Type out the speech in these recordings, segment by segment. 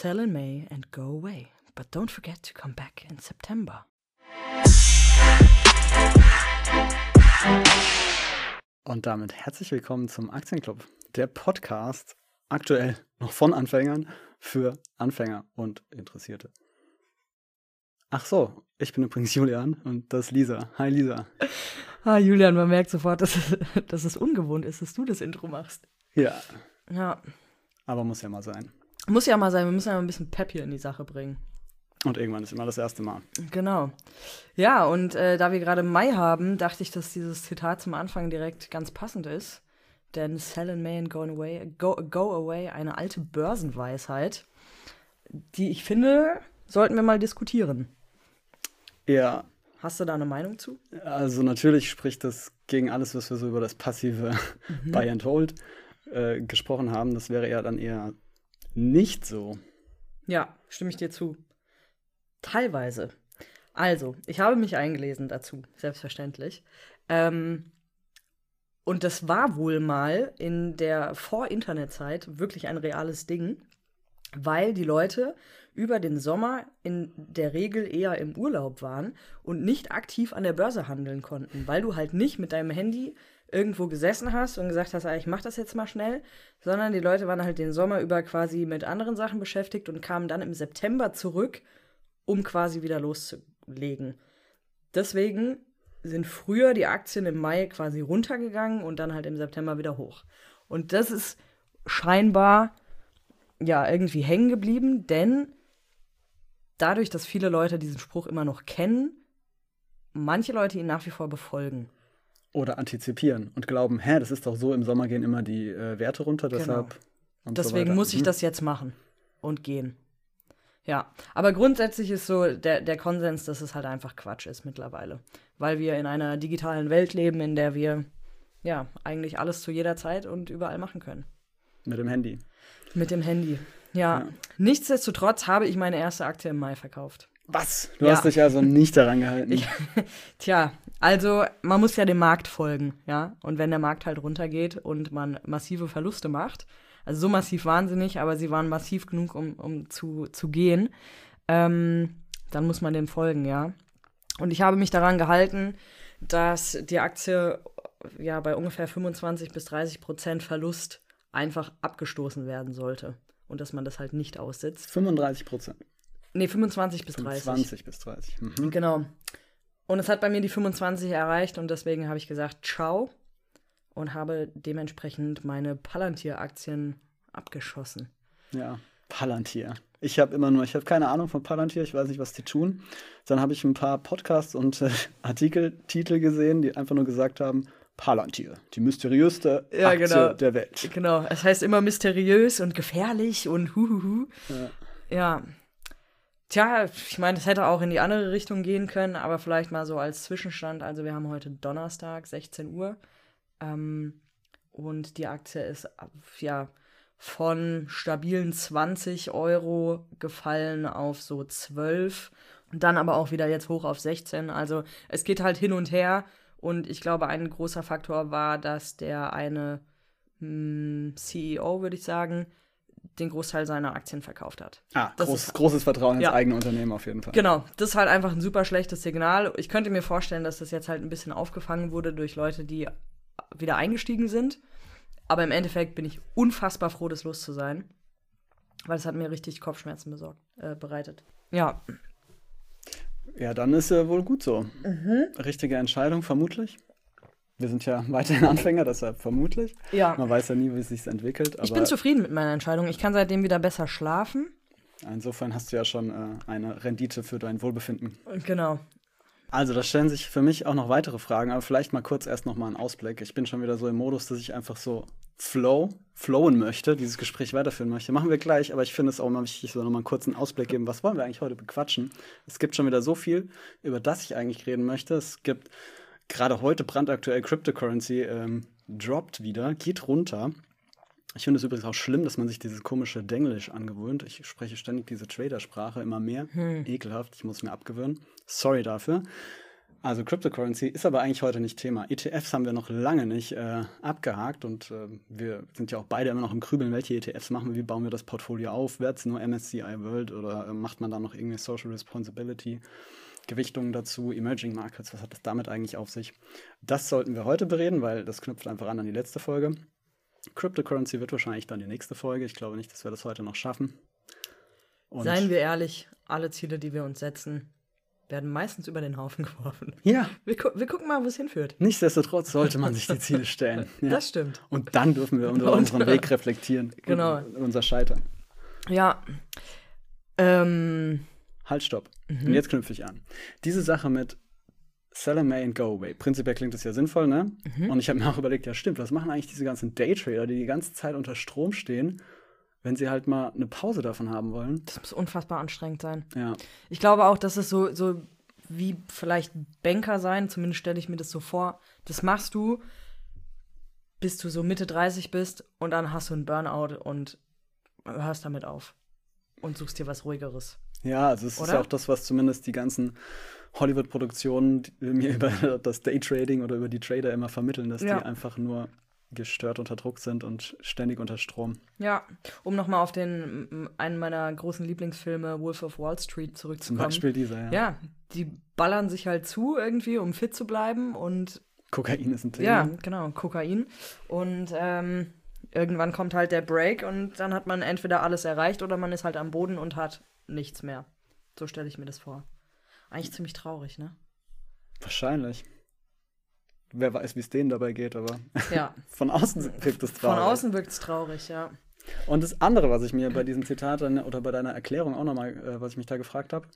Sell in May and go away. But don't forget to come back in September. Und damit herzlich willkommen zum Aktienclub, der Podcast aktuell noch von Anfängern für Anfänger und Interessierte. Ach so, ich bin übrigens Julian und das ist Lisa. Hi Lisa. Ah, Julian, man merkt sofort, dass es, dass es ungewohnt ist, dass du das Intro machst. Ja, Ja, aber muss ja mal sein. Muss ja mal sein, wir müssen ja mal ein bisschen Pep hier in die Sache bringen. Und irgendwann ist immer das erste Mal. Genau. Ja, und äh, da wir gerade Mai haben, dachte ich, dass dieses Zitat zum Anfang direkt ganz passend ist. Denn Sell in May and go away, go, go away, eine alte Börsenweisheit, die ich finde, sollten wir mal diskutieren. Ja, Hast du da eine Meinung zu? also natürlich spricht das gegen alles, was wir so über das passive Buy and Hold äh, gesprochen haben. Das wäre ja dann eher nicht so. Ja, stimme ich dir zu. Teilweise. Also, ich habe mich eingelesen dazu, selbstverständlich. Ähm, und das war wohl mal in der Vor-Internet-Zeit wirklich ein reales Ding, weil die Leute über den Sommer in der Regel eher im Urlaub waren und nicht aktiv an der Börse handeln konnten, weil du halt nicht mit deinem Handy irgendwo gesessen hast und gesagt hast, ah, ich mach das jetzt mal schnell, sondern die Leute waren halt den Sommer über quasi mit anderen Sachen beschäftigt und kamen dann im September zurück, um quasi wieder loszulegen. Deswegen sind früher die Aktien im Mai quasi runtergegangen und dann halt im September wieder hoch. Und das ist scheinbar ja irgendwie hängen geblieben, denn dadurch, dass viele Leute diesen Spruch immer noch kennen, manche Leute ihn nach wie vor befolgen. Oder antizipieren und glauben, hä, das ist doch so, im Sommer gehen immer die äh, Werte runter, deshalb. und so Deswegen weiter. muss ich Mhm. das jetzt machen und gehen. Ja, aber grundsätzlich ist so der, der Konsens, dass es halt einfach Quatsch ist mittlerweile. Weil wir in einer digitalen Welt leben, in der wir ja eigentlich alles zu jeder Zeit und überall machen können. Mit dem Handy. Mit dem Handy. Ja. Ja. Nichtsdestotrotz habe ich meine erste Aktie im Mai verkauft. Was? Du Ja. hast dich also nicht daran gehalten. Ich- Tja, also man muss ja dem Markt folgen, ja. Und wenn der Markt halt runtergeht und man massive Verluste macht, also so massiv waren sie nicht, aber sie waren massiv genug, um, um zu, zu gehen, ähm, dann muss man dem folgen, ja. Und ich habe mich daran gehalten, dass die Aktie ja bei ungefähr 25 bis 30 Prozent Verlust einfach abgestoßen werden sollte. Und dass man das halt nicht aussitzt. 35 Prozent. Nee, 25 bis 30. 20 bis 30. Mhm. Genau. Und es hat bei mir die 25 erreicht und deswegen habe ich gesagt, ciao. Und habe dementsprechend meine Palantir-Aktien abgeschossen. Ja. Palantir. Ich habe immer nur, ich habe keine Ahnung von Palantir, ich weiß nicht, was die tun. Dann habe ich ein paar Podcasts und äh, Artikeltitel gesehen, die einfach nur gesagt haben, Palantir, die mysteriöste Ja, Aktie genau. der Welt. Genau, es heißt immer mysteriös und gefährlich und huhuhu. Ja. Ja. Tja, ich meine, das hätte auch in die andere Richtung gehen können, aber vielleicht mal so als Zwischenstand. Also wir haben heute Donnerstag, 16 Uhr. Ähm, und die Aktie ist ja von stabilen 20 Euro gefallen auf so 12 und dann aber auch wieder jetzt hoch auf 16. Also es geht halt hin und her. Und ich glaube, ein großer Faktor war, dass der eine hm, CEO, würde ich sagen, den Großteil seiner Aktien verkauft hat. Ah, Das groß, ist- großes Vertrauen ins Ja. eigene Unternehmen auf jeden Fall. Genau, das ist halt einfach ein super schlechtes Signal. Ich könnte mir vorstellen, dass das jetzt halt ein bisschen aufgefangen wurde durch Leute, die wieder eingestiegen sind. Aber im Endeffekt bin ich unfassbar froh, das los zu sein. Weil es hat mir richtig Kopfschmerzen besorgt, äh, bereitet. Ja, Ja, dann ist ja wohl gut so. Mhm. Richtige Entscheidung, vermutlich. Wir sind ja weiterhin Anfänger, deshalb vermutlich. ja. Man weiß ja nie, wie es sich entwickelt. Ich bin zufrieden mit meiner Entscheidung. Ich kann seitdem wieder besser schlafen. insofern hast du ja schon äh, eine Rendite für dein Wohlbefinden. Genau. Also, da stellen sich für mich auch noch weitere Fragen, aber vielleicht mal kurz erst noch mal einen Ausblick. Ich bin schon wieder so im Modus, dass ich einfach so flow, flowen möchte, dieses Gespräch weiterführen möchte. Machen wir gleich, aber ich finde es auch immer wichtig, so nochmal einen kurzen Ausblick geben. Was wollen wir eigentlich heute bequatschen? Es gibt schon wieder so viel, über das ich eigentlich reden möchte. Es gibt gerade heute brandaktuell Cryptocurrency ähm, droppt wieder, geht runter. Ich finde es übrigens auch schlimm, dass man sich dieses komische Denglisch angewöhnt. Ich spreche ständig diese Trader-Sprache immer mehr. Ekelhaft, ich muss mir abgewöhnen. Sorry dafür. Also Cryptocurrency ist aber eigentlich heute nicht Thema. ETFs haben wir noch lange nicht äh, abgehakt und äh, wir sind ja auch beide immer noch im Grübeln, welche ETFs machen wir, wie bauen wir das Portfolio auf, wird es nur MSCI World oder äh, macht man da noch irgendwie Social Responsibility? Gewichtungen dazu, Emerging Markets, was hat das damit eigentlich auf sich? Das sollten wir heute bereden, weil das knüpft einfach an an die letzte Folge. Cryptocurrency wird wahrscheinlich dann die nächste Folge. Ich glaube nicht, dass wir das heute noch schaffen. Und Seien wir ehrlich, alle Ziele, die wir uns setzen, werden meistens über den Haufen geworfen. Ja. Wir, gu wir gucken mal, wo es hinführt. Nichtsdestotrotz sollte man sich die Ziele stellen. Ja. Das stimmt. Und dann dürfen wir unter unseren Weg reflektieren. Genau. unser Scheitern. Ja. Ähm. Halt, stopp. Mhm. Und jetzt knüpfe ich an. Diese Sache mit Sell May and go away. Prinzipiell klingt das ja sinnvoll, ne? Mhm. Und ich habe mir auch überlegt, ja stimmt, was machen eigentlich diese ganzen Daytrader, die die ganze Zeit unter Strom stehen wenn sie halt mal eine Pause davon haben wollen. Das muss unfassbar anstrengend sein. Ja. Ich glaube auch, dass es so, so wie vielleicht Banker sein, zumindest stelle ich mir das so vor. Das machst du, bis du so Mitte 30 bist und dann hast du einen Burnout und hörst damit auf und suchst dir was ruhigeres. Ja, also es Oder? ist ja auch das, was zumindest die ganzen Hollywood-Produktionen mir über das Daytrading oder über die Trader immer vermitteln, dass ja. die einfach nur gestört unter Druck sind und ständig unter Strom. Ja, um nochmal auf den einen meiner großen Lieblingsfilme Wolf of Wall Street zurückzukommen. Zum Beispiel dieser, ja. Ja, die ballern sich halt zu irgendwie, um fit zu bleiben und Kokain ist ein Thema. Ja, genau, Kokain. Und ähm, irgendwann kommt halt der Break und dann hat man entweder alles erreicht oder man ist halt am Boden und hat nichts mehr. So stelle ich mir das vor. Eigentlich ziemlich traurig, ne? Wahrscheinlich. Wer weiß, wie es denen dabei geht, aber ja. von außen wirkt es traurig. Von außen wirkt es traurig, ja. Und das andere, was ich mir bei diesem Zitat oder bei deiner Erklärung auch nochmal, äh, was ich mich da gefragt habe,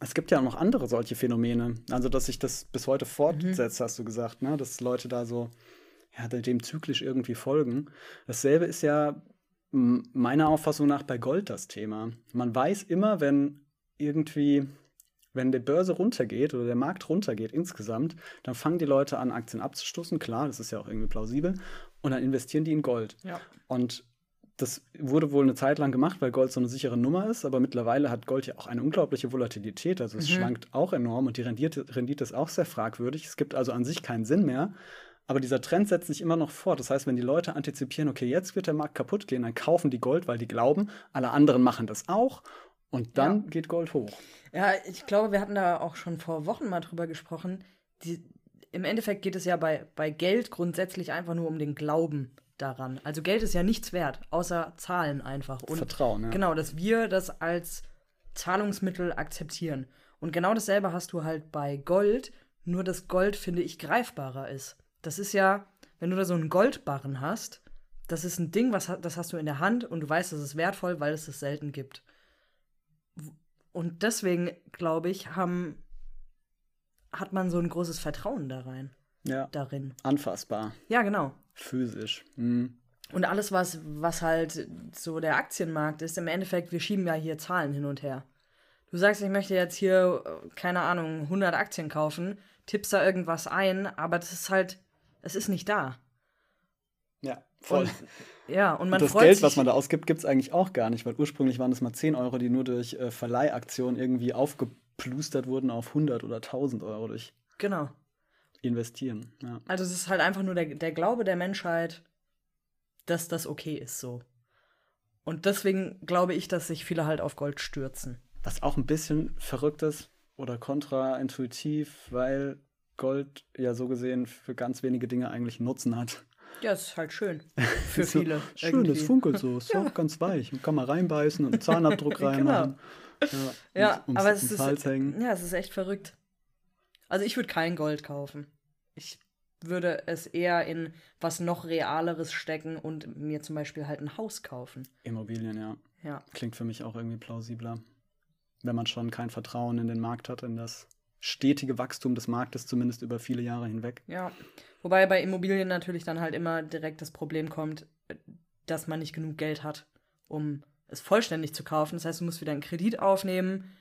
es gibt ja auch noch andere solche Phänomene. Also, dass sich das bis heute fortsetzt, mhm. hast du gesagt, ne? dass Leute da so ja, dem zyklisch irgendwie folgen. Dasselbe ist ja meiner Auffassung nach bei Gold das Thema. Man weiß immer, wenn irgendwie wenn die Börse runtergeht oder der Markt runtergeht insgesamt, dann fangen die Leute an, Aktien abzustoßen. Klar, das ist ja auch irgendwie plausibel. Und dann investieren die in Gold. Ja. Und das wurde wohl eine Zeit lang gemacht, weil Gold so eine sichere Nummer ist, aber mittlerweile hat Gold ja auch eine unglaubliche Volatilität. Also es mhm. schwankt auch enorm und die Rendite, Rendite ist auch sehr fragwürdig. Es gibt also an sich keinen Sinn mehr. Aber dieser Trend setzt sich immer noch fort. Das heißt, wenn die Leute antizipieren, okay, jetzt wird der Markt kaputt gehen, dann kaufen die Gold, weil die glauben, alle anderen machen das auch. Und dann ja. geht Gold hoch. Ja, ich glaube, wir hatten da auch schon vor Wochen mal drüber gesprochen. Die, Im Endeffekt geht es ja bei, bei Geld grundsätzlich einfach nur um den Glauben daran. Also Geld ist ja nichts wert, außer Zahlen einfach. Und Vertrauen, ja. Genau, dass wir das als Zahlungsmittel akzeptieren. Und genau dasselbe hast du halt bei Gold, nur dass Gold, finde ich, greifbarer ist. Das ist ja, wenn du da so einen Goldbarren hast, das ist ein Ding, was, das hast du in der Hand und du weißt, das ist wertvoll, weil es es selten gibt. Und deswegen, glaube ich, haben, hat man so ein großes Vertrauen da rein. Ja. Darin. Anfassbar. Ja, genau. Physisch. Mhm. Und alles, was, was halt so der Aktienmarkt ist, im Endeffekt, wir schieben ja hier Zahlen hin und her. Du sagst, ich möchte jetzt hier, keine Ahnung, 100 Aktien kaufen, tippst da irgendwas ein, aber das ist halt, es ist nicht da. Ja, voll. Und ja, und man und das freut Geld, sich, was man da ausgibt, gibt es eigentlich auch gar nicht, weil ursprünglich waren es mal 10 Euro, die nur durch äh, Verleihaktionen irgendwie aufgeplustert wurden auf 100 oder 1000 Euro durch genau. Investieren. Ja. Also es ist halt einfach nur der, der Glaube der Menschheit, dass das okay ist so. Und deswegen glaube ich, dass sich viele halt auf Gold stürzen. Was auch ein bisschen verrückt ist oder kontraintuitiv, weil Gold ja so gesehen für ganz wenige Dinge eigentlich einen Nutzen hat. Ja, es ist halt schön. Für so, viele. Schön, es funkelt so. Ist ja. auch ganz weich. Man kann mal reinbeißen und einen Zahnabdruck genau. reinmachen. genau. Ja, ja und, aber es ist, ja, es ist echt verrückt. Also ich würde kein Gold kaufen. Ich würde es eher in was noch Realeres stecken und mir zum Beispiel halt ein Haus kaufen. Immobilien, ja. Ja. Klingt für mich auch irgendwie plausibler. Wenn man schon kein Vertrauen in den Markt hat, in das stetige Wachstum des Marktes, zumindest über viele Jahre hinweg. Ja, wobei bei Immobilien natürlich dann halt immer direkt das Problem kommt, dass man nicht genug Geld hat, um es vollständig zu kaufen. Das heißt, du musst wieder einen Kredit aufnehmen.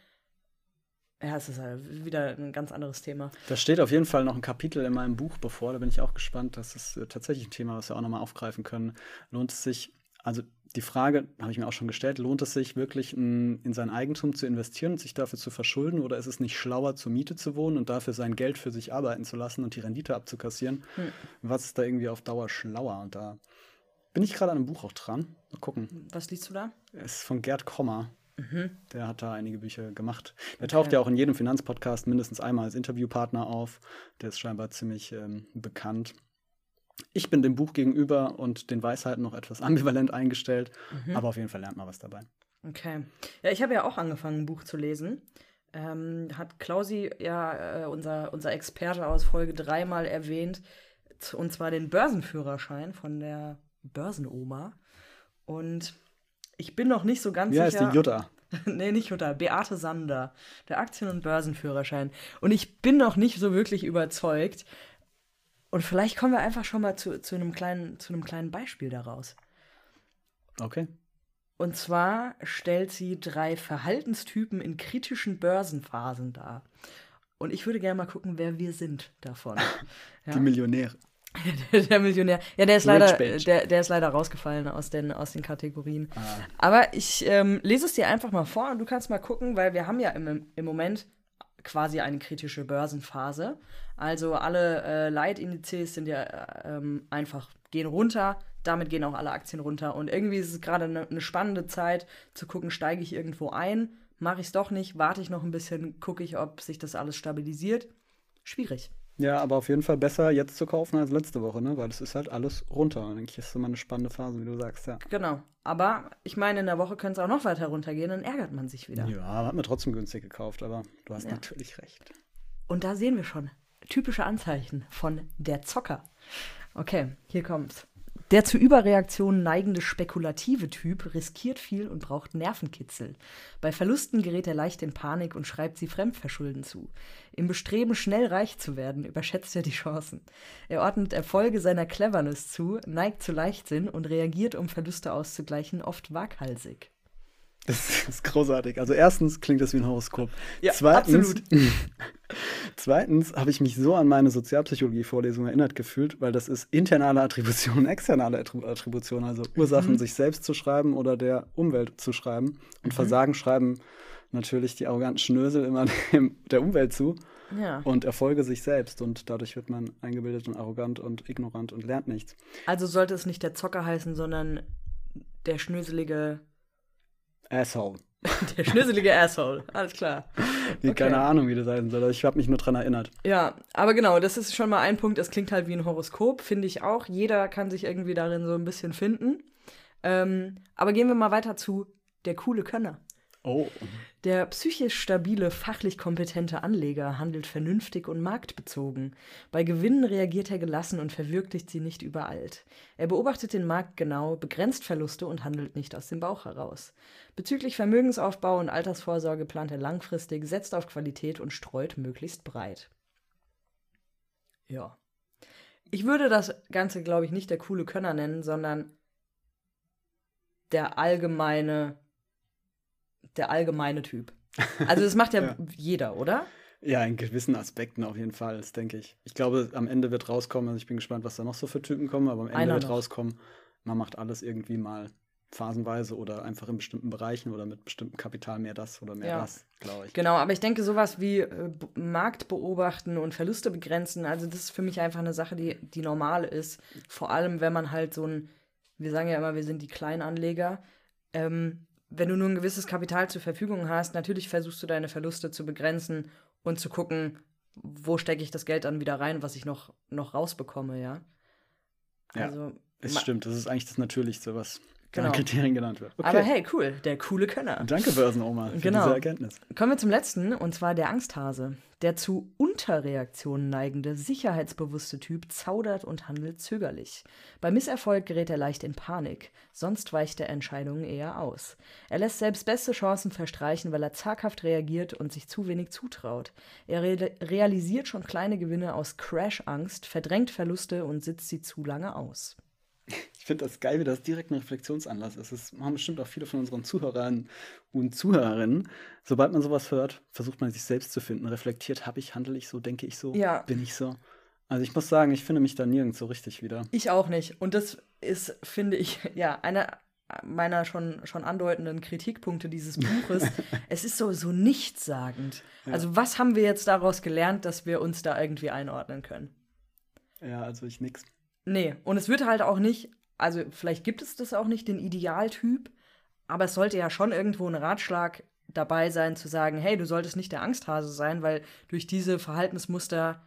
Ja, es ist halt wieder ein ganz anderes Thema. Da steht auf jeden Fall noch ein Kapitel in meinem Buch bevor. Da bin ich auch gespannt. Das ist äh, tatsächlich ein Thema, was wir auch nochmal aufgreifen können. Lohnt es sich, also die Frage habe ich mir auch schon gestellt, lohnt es sich wirklich in, in sein Eigentum zu investieren und sich dafür zu verschulden oder ist es nicht schlauer, zur Miete zu wohnen und dafür sein Geld für sich arbeiten zu lassen und die Rendite abzukassieren? Hm. Was ist da irgendwie auf Dauer schlauer? Und da bin ich gerade an einem Buch auch dran. Mal gucken. Was liest du da? Es ist von Gerd Kommer. Mhm. Der hat da einige Bücher gemacht. Der okay. taucht ja auch in jedem Finanzpodcast mindestens einmal als Interviewpartner auf. Der ist scheinbar ziemlich ähm, bekannt. Ich bin dem Buch gegenüber und den Weisheiten noch etwas ambivalent eingestellt, mhm. aber auf jeden Fall lernt man was dabei. Okay. Ja, ich habe ja auch angefangen, ein Buch zu lesen. Ähm, hat Klausi ja, äh, unser, unser Experte aus Folge 3 mal erwähnt, und zwar den Börsenführerschein von der Börsenoma. Und ich bin noch nicht so ganz Wie sicher. Wie heißt die Jutta? nee, nicht Jutta, Beate Sander, der Aktien- und Börsenführerschein. Und ich bin noch nicht so wirklich überzeugt. Und vielleicht kommen wir einfach schon mal zu, zu, einem, kleinen, zu einem kleinen Beispiel daraus. Okay. Und zwar stellt sie drei Verhaltenstypen in kritischen Börsenphasen dar. Und ich würde gerne mal gucken, wer wir sind davon. Die ja. Millionäre. der, der, Millionär. Ja, der ist leider, der, der ist leider rausgefallen aus den, aus den Kategorien. Ah. Aber ich ähm, lese es dir einfach mal vor und du kannst mal gucken, weil wir haben ja im, im Moment quasi eine kritische Börsenphase. Also alle äh, Leitindizes sind ja äh, ähm, einfach, gehen runter, damit gehen auch alle Aktien runter. Und irgendwie ist es gerade eine ne spannende Zeit zu gucken, steige ich irgendwo ein, mache ich es doch nicht, warte ich noch ein bisschen, gucke ich, ob sich das alles stabilisiert. Schwierig. Ja, aber auf jeden Fall besser jetzt zu kaufen als letzte Woche, ne? Weil es ist halt alles runter. Und ich, ist immer eine spannende Phase, wie du sagst, ja. Genau. Aber ich meine, in der Woche könnte es auch noch weiter runtergehen, dann ärgert man sich wieder. Ja, hat mir trotzdem günstig gekauft, aber du hast ja. natürlich recht. Und da sehen wir schon typische Anzeichen von der Zocker. Okay, hier kommt's. Der zu Überreaktionen neigende spekulative Typ riskiert viel und braucht Nervenkitzel. Bei Verlusten gerät er leicht in Panik und schreibt sie Fremdverschulden zu. Im Bestreben, schnell reich zu werden, überschätzt er die Chancen. Er ordnet Erfolge seiner Cleverness zu, neigt zu Leichtsinn und reagiert, um Verluste auszugleichen, oft waghalsig. Das ist großartig. Also erstens klingt das wie ein Horoskop. Ja, zweitens, zweitens habe ich mich so an meine Sozialpsychologie-Vorlesung erinnert gefühlt, weil das ist internale Attribution, externe Attribution, also Ursachen mhm. sich selbst zu schreiben oder der Umwelt zu schreiben. Und mhm. Versagen schreiben natürlich die arroganten Schnösel immer dem, der Umwelt zu. Ja. Und Erfolge sich selbst. Und dadurch wird man eingebildet und arrogant und ignorant und lernt nichts. Also sollte es nicht der Zocker heißen, sondern der schnöselige Asshole. Der schnüsselige Asshole, alles klar. Okay. Keine Ahnung, wie das heißen soll. Ich habe mich nur dran erinnert. Ja, aber genau, das ist schon mal ein Punkt. Es klingt halt wie ein Horoskop, finde ich auch. Jeder kann sich irgendwie darin so ein bisschen finden. Ähm, aber gehen wir mal weiter zu der coole Könner. Oh. Der psychisch stabile, fachlich kompetente Anleger handelt vernünftig und marktbezogen. Bei Gewinnen reagiert er gelassen und verwirklicht sie nicht übereilt. Er beobachtet den Markt genau, begrenzt Verluste und handelt nicht aus dem Bauch heraus. Bezüglich Vermögensaufbau und Altersvorsorge plant er langfristig, setzt auf Qualität und streut möglichst breit. Ja. Ich würde das Ganze, glaube ich, nicht der coole Könner nennen, sondern der allgemeine der allgemeine Typ. Also das macht ja, ja, jeder, oder? Ja, in gewissen Aspekten auf jeden Fall, das denke ich. Ich glaube, am Ende wird rauskommen, also ich bin gespannt, was da noch so für Typen kommen, aber am Ende Einer wird noch. rauskommen, man macht alles irgendwie mal phasenweise oder einfach in bestimmten Bereichen oder mit bestimmtem Kapital mehr das oder mehr ja. das, glaube ich. Genau, aber ich denke, sowas wie äh, Markt beobachten und Verluste begrenzen, also das ist für mich einfach eine Sache, die, die normal ist. Vor allem, wenn man halt so ein, wir sagen ja immer, wir sind die Kleinanleger, ähm, wenn du nur ein gewisses Kapital zur Verfügung hast, natürlich versuchst du deine Verluste zu begrenzen und zu gucken, wo stecke ich das Geld dann wieder rein, was ich noch, noch rausbekomme, ja. Also, ja, es stimmt, das ist eigentlich das Natürlichste, was genau. Kriterien genannt wird. Okay. Aber hey, cool, der coole Könner. Danke, Börsenoma, für genau. diese Erkenntnis. Kommen wir zum letzten, und zwar der Angsthase. Der zu Unterreaktionen neigende, sicherheitsbewusste Typ zaudert und handelt zögerlich. Bei Misserfolg gerät er leicht in Panik, sonst weicht er Entscheidungen eher aus. Er lässt selbst beste Chancen verstreichen, weil er zaghaft reagiert und sich zu wenig zutraut. Er re realisiert schon kleine Gewinne aus Crash-Angst, verdrängt Verluste und sitzt sie zu lange aus. Ich finde das geil, wie das direkt ein Reflexionsanlass ist. Das haben bestimmt auch viele von unseren Zuhörern und Zuhörerinnen. Sobald man sowas hört, versucht man sich selbst zu finden. Reflektiert, habe ich, handle ich so, denke ich so, ja. bin ich so. Also ich muss sagen, ich finde mich da nirgends so richtig wieder. Ich auch nicht. Und das ist, finde ich, ja, eine, meiner schon, schon andeutenden Kritikpunkte dieses Buches. es ist so, so nichtssagend. Ja. Also, was haben wir jetzt daraus gelernt, dass wir uns da irgendwie einordnen können? Ja, also ich nix. Nee, und es wird halt auch nicht, also vielleicht gibt es das auch nicht, den Idealtyp, aber es sollte ja schon irgendwo ein Ratschlag dabei sein, zu sagen, hey, du solltest nicht der Angsthase sein, weil durch diese Verhaltensmuster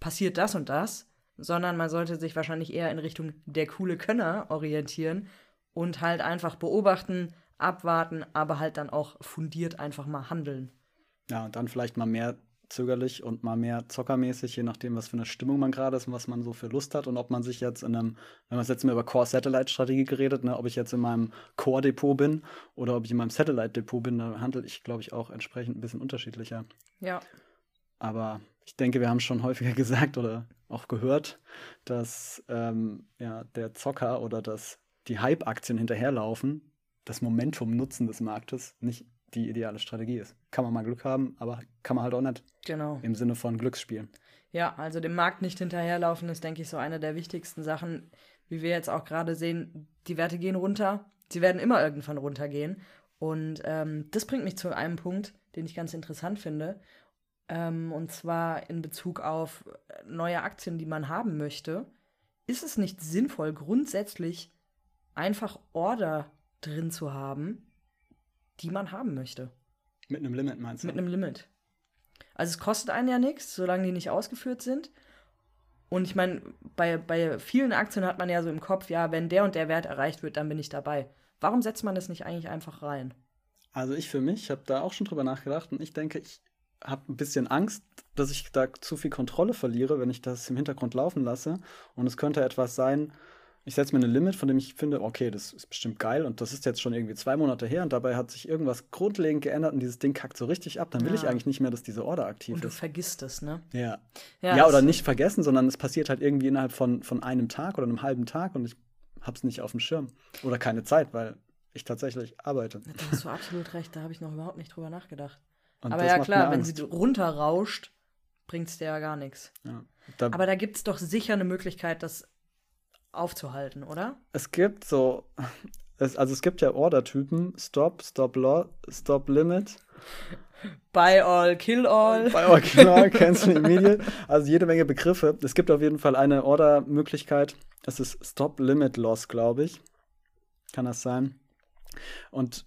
passiert das und das, sondern man sollte sich wahrscheinlich eher in Richtung der coole Könner orientieren und halt einfach beobachten, abwarten, aber halt dann auch fundiert einfach mal handeln. Ja, und dann vielleicht mal mehr zögerlich und mal mehr zockermäßig, je nachdem, was für eine Stimmung man gerade ist und was man so für Lust hat und ob man sich jetzt in einem, wenn wir jetzt mal über Core-Satellite-Strategie geredet, ne, ob ich jetzt in meinem Core-Depot bin oder ob ich in meinem Satellite-Depot bin, da handle ich, glaube ich, auch entsprechend ein bisschen unterschiedlicher. Ja. Aber ich denke, wir haben schon häufiger gesagt oder auch gehört, dass ähm, ja, der Zocker oder dass die Hype-Aktien hinterherlaufen, das Momentum nutzen des Marktes nicht die ideale Strategie ist. Kann man mal Glück haben, aber kann man halt auch nicht. Genau. Im Sinne von Glücksspielen. Ja, also dem Markt nicht hinterherlaufen ist, denke ich, so eine der wichtigsten Sachen, wie wir jetzt auch gerade sehen. Die Werte gehen runter. Sie werden immer irgendwann runtergehen. Und ähm, das bringt mich zu einem Punkt, den ich ganz interessant finde. Ähm, und zwar in Bezug auf neue Aktien, die man haben möchte. Ist es nicht sinnvoll, grundsätzlich einfach Order drin zu haben, die man haben möchte. Mit einem Limit meinst du? Mit einem Limit. Also es kostet einen ja nichts, solange die nicht ausgeführt sind. Und ich meine, bei, bei vielen Aktien hat man ja so im Kopf, ja, wenn der und der Wert erreicht wird, dann bin ich dabei. Warum setzt man das nicht eigentlich einfach rein? Also ich für mich habe da auch schon drüber nachgedacht und ich denke, ich habe ein bisschen Angst, dass ich da zu viel Kontrolle verliere, wenn ich das im Hintergrund laufen lasse. Und es könnte etwas sein, ich setze mir ein Limit, von dem ich finde, okay, das ist bestimmt geil und das ist jetzt schon irgendwie zwei Monate her und dabei hat sich irgendwas grundlegend geändert und dieses Ding kackt so richtig ab, dann will ja. ich eigentlich nicht mehr, dass diese Order aktiv und ist. Und du vergisst es, ne? Ja. Ja, ja oder nicht vergessen, sondern es passiert halt irgendwie innerhalb von, von einem Tag oder einem halben Tag und ich hab's nicht auf dem Schirm. Oder keine Zeit, weil ich tatsächlich arbeite. Da hast du absolut recht, da habe ich noch überhaupt nicht drüber nachgedacht. Und Aber ja, klar, wenn sie runterrauscht, bringt es dir ja gar nichts. Ja, da Aber da gibt es doch sicher eine Möglichkeit, dass aufzuhalten, oder? Es gibt so, es, also es gibt ja Order-Typen, Stop, Stop, Law, Stop Limit. Buy all, kill all. Buy all, kill all, cancel immediate. Also jede Menge Begriffe. Es gibt auf jeden Fall eine Order-Möglichkeit. Das ist Stop Limit Loss, glaube ich. Kann das sein? Und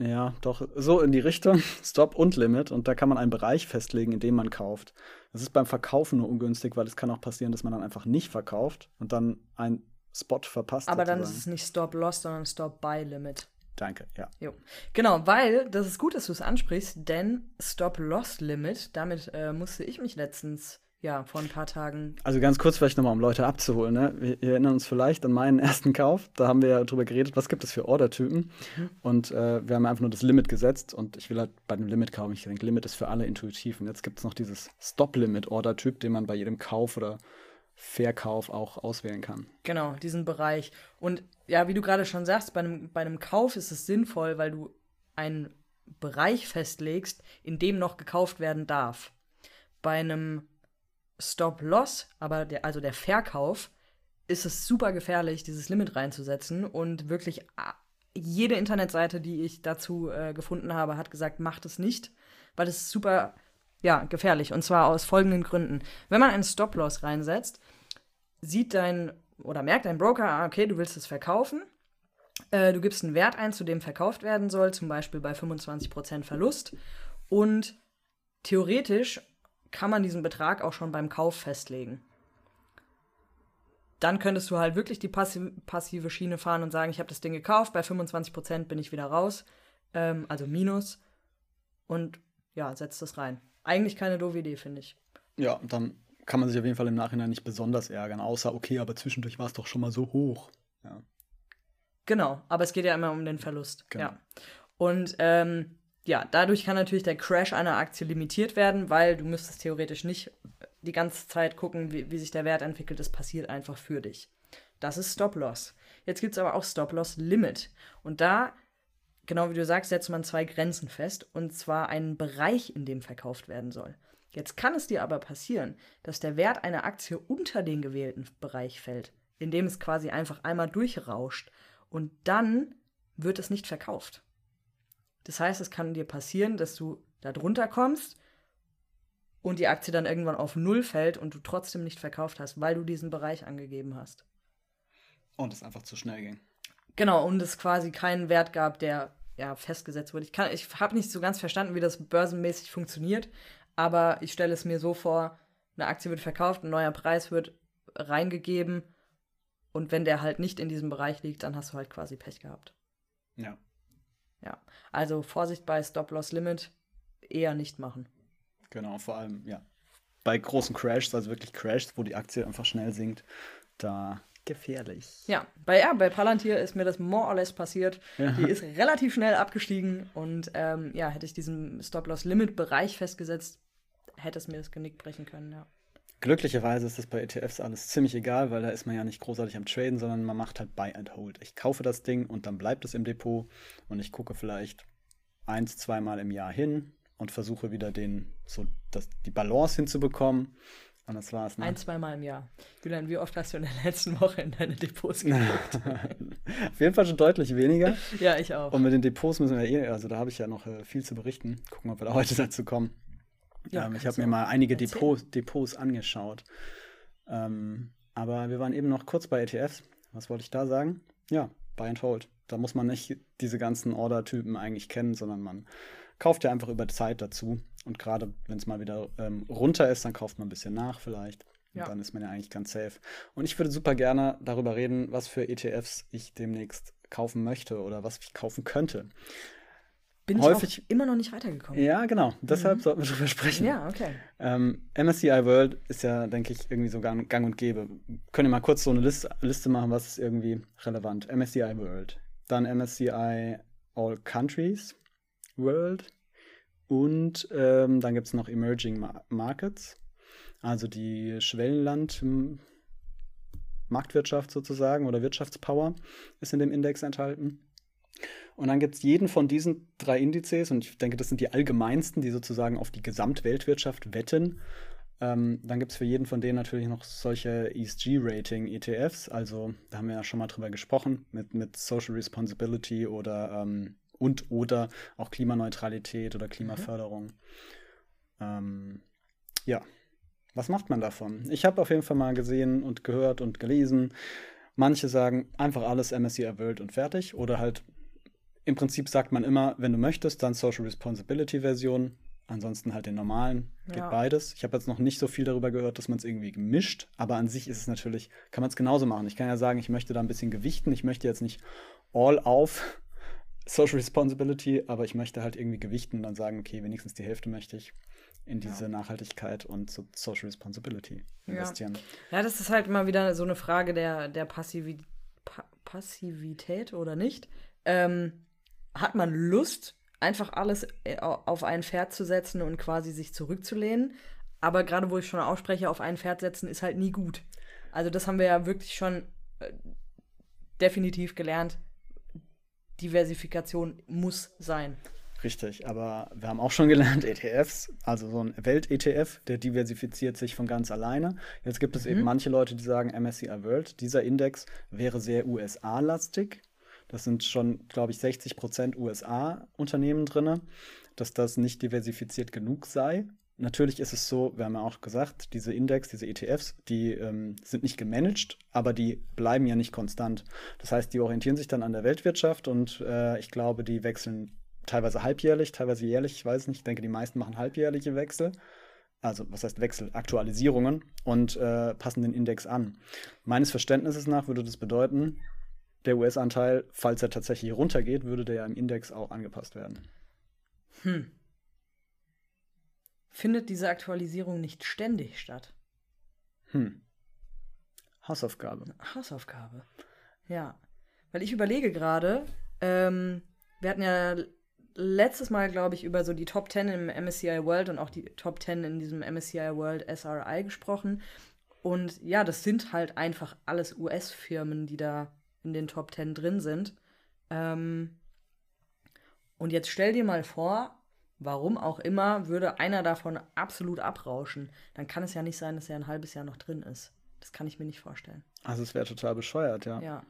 ja, doch, so in die Richtung, Stop und Limit. Und da kann man einen Bereich festlegen, in dem man kauft. Das ist beim Verkaufen nur ungünstig, weil es kann auch passieren, dass man dann einfach nicht verkauft und dann einen Spot verpasst. Aber dann ist es nicht Stop Loss, sondern Stop Buy Limit. Danke, ja. Jo. Genau, weil das ist gut, dass du es ansprichst, denn Stop Loss Limit, damit äh, musste ich mich letztens ja, vor ein paar Tagen. Also ganz kurz vielleicht nochmal, um Leute abzuholen. Ne? Wir, wir, erinnern uns vielleicht an meinen ersten Kauf. Da haben wir ja drüber geredet, was gibt es für Ordertypen. Mhm. Und äh, wir haben einfach nur das Limit gesetzt. Und ich will halt bei dem Limit kaufen. Ich denke, Limit ist für alle intuitiv. Und jetzt gibt es noch dieses Stop-Limit-Order-Typ, den man bei jedem Kauf oder Verkauf auch auswählen kann. Genau, diesen Bereich. Und ja, wie du gerade schon sagst, bei einem, bei einem Kauf ist es sinnvoll, weil du einen Bereich festlegst, in dem noch gekauft werden darf. Bei einem Stop-Loss, aber der, also der Verkauf, ist es super gefährlich, dieses Limit reinzusetzen. Und wirklich jede Internetseite, die ich dazu äh, gefunden habe, hat gesagt, macht es nicht, weil es super ja, gefährlich. Und zwar aus folgenden Gründen. Wenn man einen Stop-Loss reinsetzt, sieht dein oder merkt dein Broker, ah, okay, du willst es verkaufen. Äh, du gibst einen Wert ein, zu dem verkauft werden soll, zum Beispiel bei 25% Verlust. Und theoretisch kann man diesen Betrag auch schon beim Kauf festlegen. Dann könntest du halt wirklich die passi passive Schiene fahren und sagen, ich habe das Ding gekauft, bei 25% bin ich wieder raus, ähm, also Minus. Und ja, setzt das rein. Eigentlich keine doofe Idee, finde ich. Ja, dann kann man sich auf jeden Fall im Nachhinein nicht besonders ärgern, außer, okay, aber zwischendurch war es doch schon mal so hoch. Ja. Genau, aber es geht ja immer um den Verlust. Genau. Ja. Und ähm, ja, dadurch kann natürlich der Crash einer Aktie limitiert werden, weil du müsstest theoretisch nicht die ganze Zeit gucken, wie, wie sich der Wert entwickelt. Das passiert einfach für dich. Das ist Stop-Loss. Jetzt gibt es aber auch Stop-Loss-Limit. Und da, genau wie du sagst, setzt man zwei Grenzen fest. Und zwar einen Bereich, in dem verkauft werden soll. Jetzt kann es dir aber passieren, dass der Wert einer Aktie unter den gewählten Bereich fällt, indem es quasi einfach einmal durchrauscht. Und dann wird es nicht verkauft. Das heißt, es kann dir passieren, dass du da drunter kommst und die Aktie dann irgendwann auf Null fällt und du trotzdem nicht verkauft hast, weil du diesen Bereich angegeben hast. Und es einfach zu schnell ging. Genau, und es quasi keinen Wert gab, der ja festgesetzt wurde. Ich, ich habe nicht so ganz verstanden, wie das börsenmäßig funktioniert, aber ich stelle es mir so vor, eine Aktie wird verkauft, ein neuer Preis wird reingegeben und wenn der halt nicht in diesem Bereich liegt, dann hast du halt quasi Pech gehabt. Ja. Ja, also Vorsicht bei Stop-Loss-Limit eher nicht machen. Genau, vor allem, ja. Bei großen Crashs, also wirklich Crashs, wo die Aktie einfach schnell sinkt, da gefährlich. Ja, bei, ja, bei Palantir ist mir das more or less passiert. Ja. Die ist relativ schnell abgestiegen und ähm, ja, hätte ich diesen Stop-Loss-Limit-Bereich festgesetzt, hätte es mir das Genick brechen können, ja. Glücklicherweise ist das bei ETFs alles ziemlich egal, weil da ist man ja nicht großartig am Traden, sondern man macht halt Buy and Hold. Ich kaufe das Ding und dann bleibt es im Depot und ich gucke vielleicht eins, zweimal im Jahr hin und versuche wieder den, so das, die Balance hinzubekommen. Und das war's. Ne? Ein, zweimal im Jahr. Julian, wie oft hast du in der letzten Woche in deine Depots geguckt? Auf jeden Fall schon deutlich weniger. Ja, ich auch. Und mit den Depots müssen wir ja eh, also da habe ich ja noch äh, viel zu berichten. Gucken, ob wir da heute dazu kommen. Ja, ähm, ich habe mir mal einige Depots, Depots angeschaut. Ähm, aber wir waren eben noch kurz bei ETFs. Was wollte ich da sagen? Ja, Buy and Hold. Da muss man nicht diese ganzen Order-Typen eigentlich kennen, sondern man kauft ja einfach über Zeit dazu. Und gerade wenn es mal wieder ähm, runter ist, dann kauft man ein bisschen nach vielleicht. Und ja. dann ist man ja eigentlich ganz safe. Und ich würde super gerne darüber reden, was für ETFs ich demnächst kaufen möchte oder was ich kaufen könnte bin häufig, ich immer noch nicht weitergekommen. Ja, genau. Deshalb mhm. sollten wir drüber sprechen. Ja, okay. Ähm, MSCI World ist ja, denke ich, irgendwie so gang, gang und gäbe. Können wir mal kurz so eine Liste, Liste machen, was ist irgendwie relevant. MSCI World. Dann MSCI All Countries World. Und ähm, dann gibt es noch Emerging Markets. Also die Schwellenland Marktwirtschaft sozusagen oder Wirtschaftspower ist in dem Index enthalten. Und dann gibt es jeden von diesen drei Indizes, und ich denke, das sind die allgemeinsten, die sozusagen auf die Gesamtweltwirtschaft wetten. Ähm, dann gibt es für jeden von denen natürlich noch solche ESG-Rating-ETFs. Also, da haben wir ja schon mal drüber gesprochen, mit, mit Social Responsibility oder ähm, und oder auch Klimaneutralität oder Klimaförderung. Mhm. Ähm, ja, was macht man davon? Ich habe auf jeden Fall mal gesehen und gehört und gelesen. Manche sagen einfach alles MSCI World und fertig oder halt im Prinzip sagt man immer, wenn du möchtest, dann Social Responsibility Version, ansonsten halt den normalen, geht ja. beides. Ich habe jetzt noch nicht so viel darüber gehört, dass man es irgendwie gemischt, aber an sich ist es natürlich, kann man es genauso machen. Ich kann ja sagen, ich möchte da ein bisschen gewichten, ich möchte jetzt nicht all auf Social Responsibility, aber ich möchte halt irgendwie gewichten und dann sagen, okay, wenigstens die Hälfte möchte ich in diese ja. Nachhaltigkeit und so Social Responsibility investieren. Ja. ja. das ist halt immer wieder so eine Frage der, der Passivi pa Passivität oder nicht. Ähm, hat man Lust, einfach alles äh, auf ein Pferd zu setzen und quasi sich zurückzulehnen. Aber gerade wo ich schon ausspreche, auf ein Pferd setzen ist halt nie gut. Also das haben wir ja wirklich schon äh, definitiv gelernt. Diversifikation muss sein. Richtig, aber wir haben auch schon gelernt, ETFs, also so ein Welt-ETF, der diversifiziert sich von ganz alleine. Jetzt gibt es mhm. eben manche Leute, die sagen, MSCI World, dieser Index wäre sehr USA-lastig. Das sind schon, glaube ich, 60 Prozent USA-Unternehmen drin, dass das nicht diversifiziert genug sei. Natürlich ist es so, wir haben ja auch gesagt, diese Index, diese ETFs, die ähm, sind nicht gemanagt, aber die bleiben ja nicht konstant. Das heißt, die orientieren sich dann an der Weltwirtschaft und äh, ich glaube, die wechseln teilweise halbjährlich, teilweise jährlich, ich weiß nicht, ich denke, die meisten machen halbjährliche Wechsel. Also, was heißt Wechsel? Aktualisierungen und äh, passen den Index an. Meines Verständnisses nach würde das bedeuten, der US-Anteil, falls er tatsächlich runtergeht, würde der ja im Index auch angepasst werden. Hm. Findet diese Aktualisierung nicht ständig statt? Hm. Hausaufgabe. Hausaufgabe. Ja. Weil ich überlege gerade, ähm, wir hatten ja letztes Mal, glaube ich, über so die Top 10 im MSCI World und auch die Top 10 in diesem MSCI World SRI gesprochen. Und ja, das sind halt einfach alles US-Firmen, die da in den Top 10 drin sind. Ähm, und jetzt stell dir mal vor, warum auch immer, würde einer davon absolut abrauschen. Dann kann es ja nicht sein, dass er ein halbes Jahr noch drin ist. Das kann ich mir nicht vorstellen. Also es wäre total bescheuert, ja. Ja.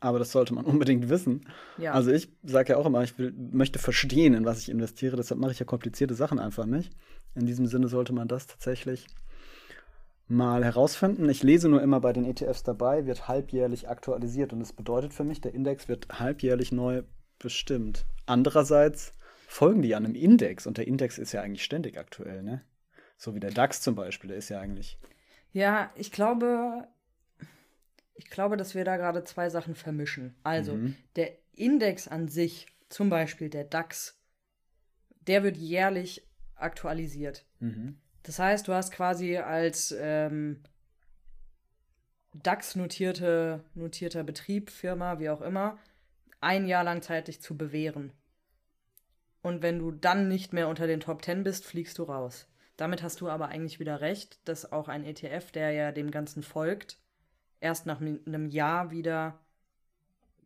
aber das sollte man unbedingt wissen. Ja. Also ich sage ja auch immer, ich will, möchte verstehen, in was ich investiere, deshalb mache ich ja komplizierte Sachen einfach nicht. In diesem Sinne sollte man das tatsächlich mal herausfinden. Ich lese nur immer bei den ETFs dabei, wird halbjährlich aktualisiert und das bedeutet für mich, der Index wird halbjährlich neu bestimmt. Andererseits folgen die an einem Index und der Index ist ja eigentlich ständig aktuell, ne? So wie der DAX zum Beispiel, der ist ja eigentlich. Ja, ich glaube, ich glaube, dass wir da gerade zwei Sachen vermischen. Also, Mhm. der Index an sich, zum Beispiel der DAX, der wird jährlich aktualisiert. Mhm. Das heißt, du hast quasi als ähm, DAX-notierte notierter Betrieb, Firma, wie auch immer, ein Jahr lang Zeit, dich zu bewähren. Und wenn du dann nicht mehr unter den Top 10 bist, fliegst du raus. Damit hast du aber eigentlich wieder recht, dass auch ein ETF, der ja dem Ganzen folgt, erst nach einem Jahr wieder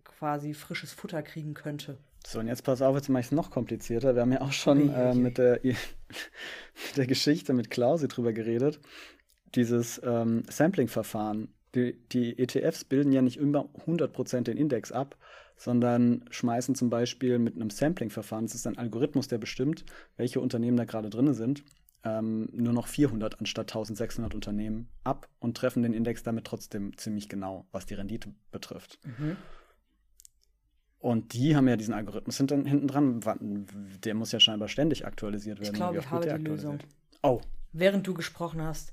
quasi frisches Futter kriegen könnte. So, und jetzt pass auf, jetzt mache ich es noch komplizierter. Wir haben ja auch schon äh, mit, der, mit der Geschichte mit Klausi drüber geredet. Dieses ähm, Sampling-Verfahren. Die, die ETFs bilden ja nicht immer 100% den Index ab, sondern schmeißen zum Beispiel mit einem Sampling-Verfahren, das ist ein Algorithmus, der bestimmt, welche Unternehmen da gerade drin sind, ähm, nur noch 400 anstatt 1600 Unternehmen ab und treffen den Index damit trotzdem ziemlich genau, was die Rendite betrifft. Und die haben ja diesen Algorithmus hinten, hinten dran. Der muss ja scheinbar ständig aktualisiert werden. glaube, ich oft wird habe die Lösung. Oh, während du gesprochen hast.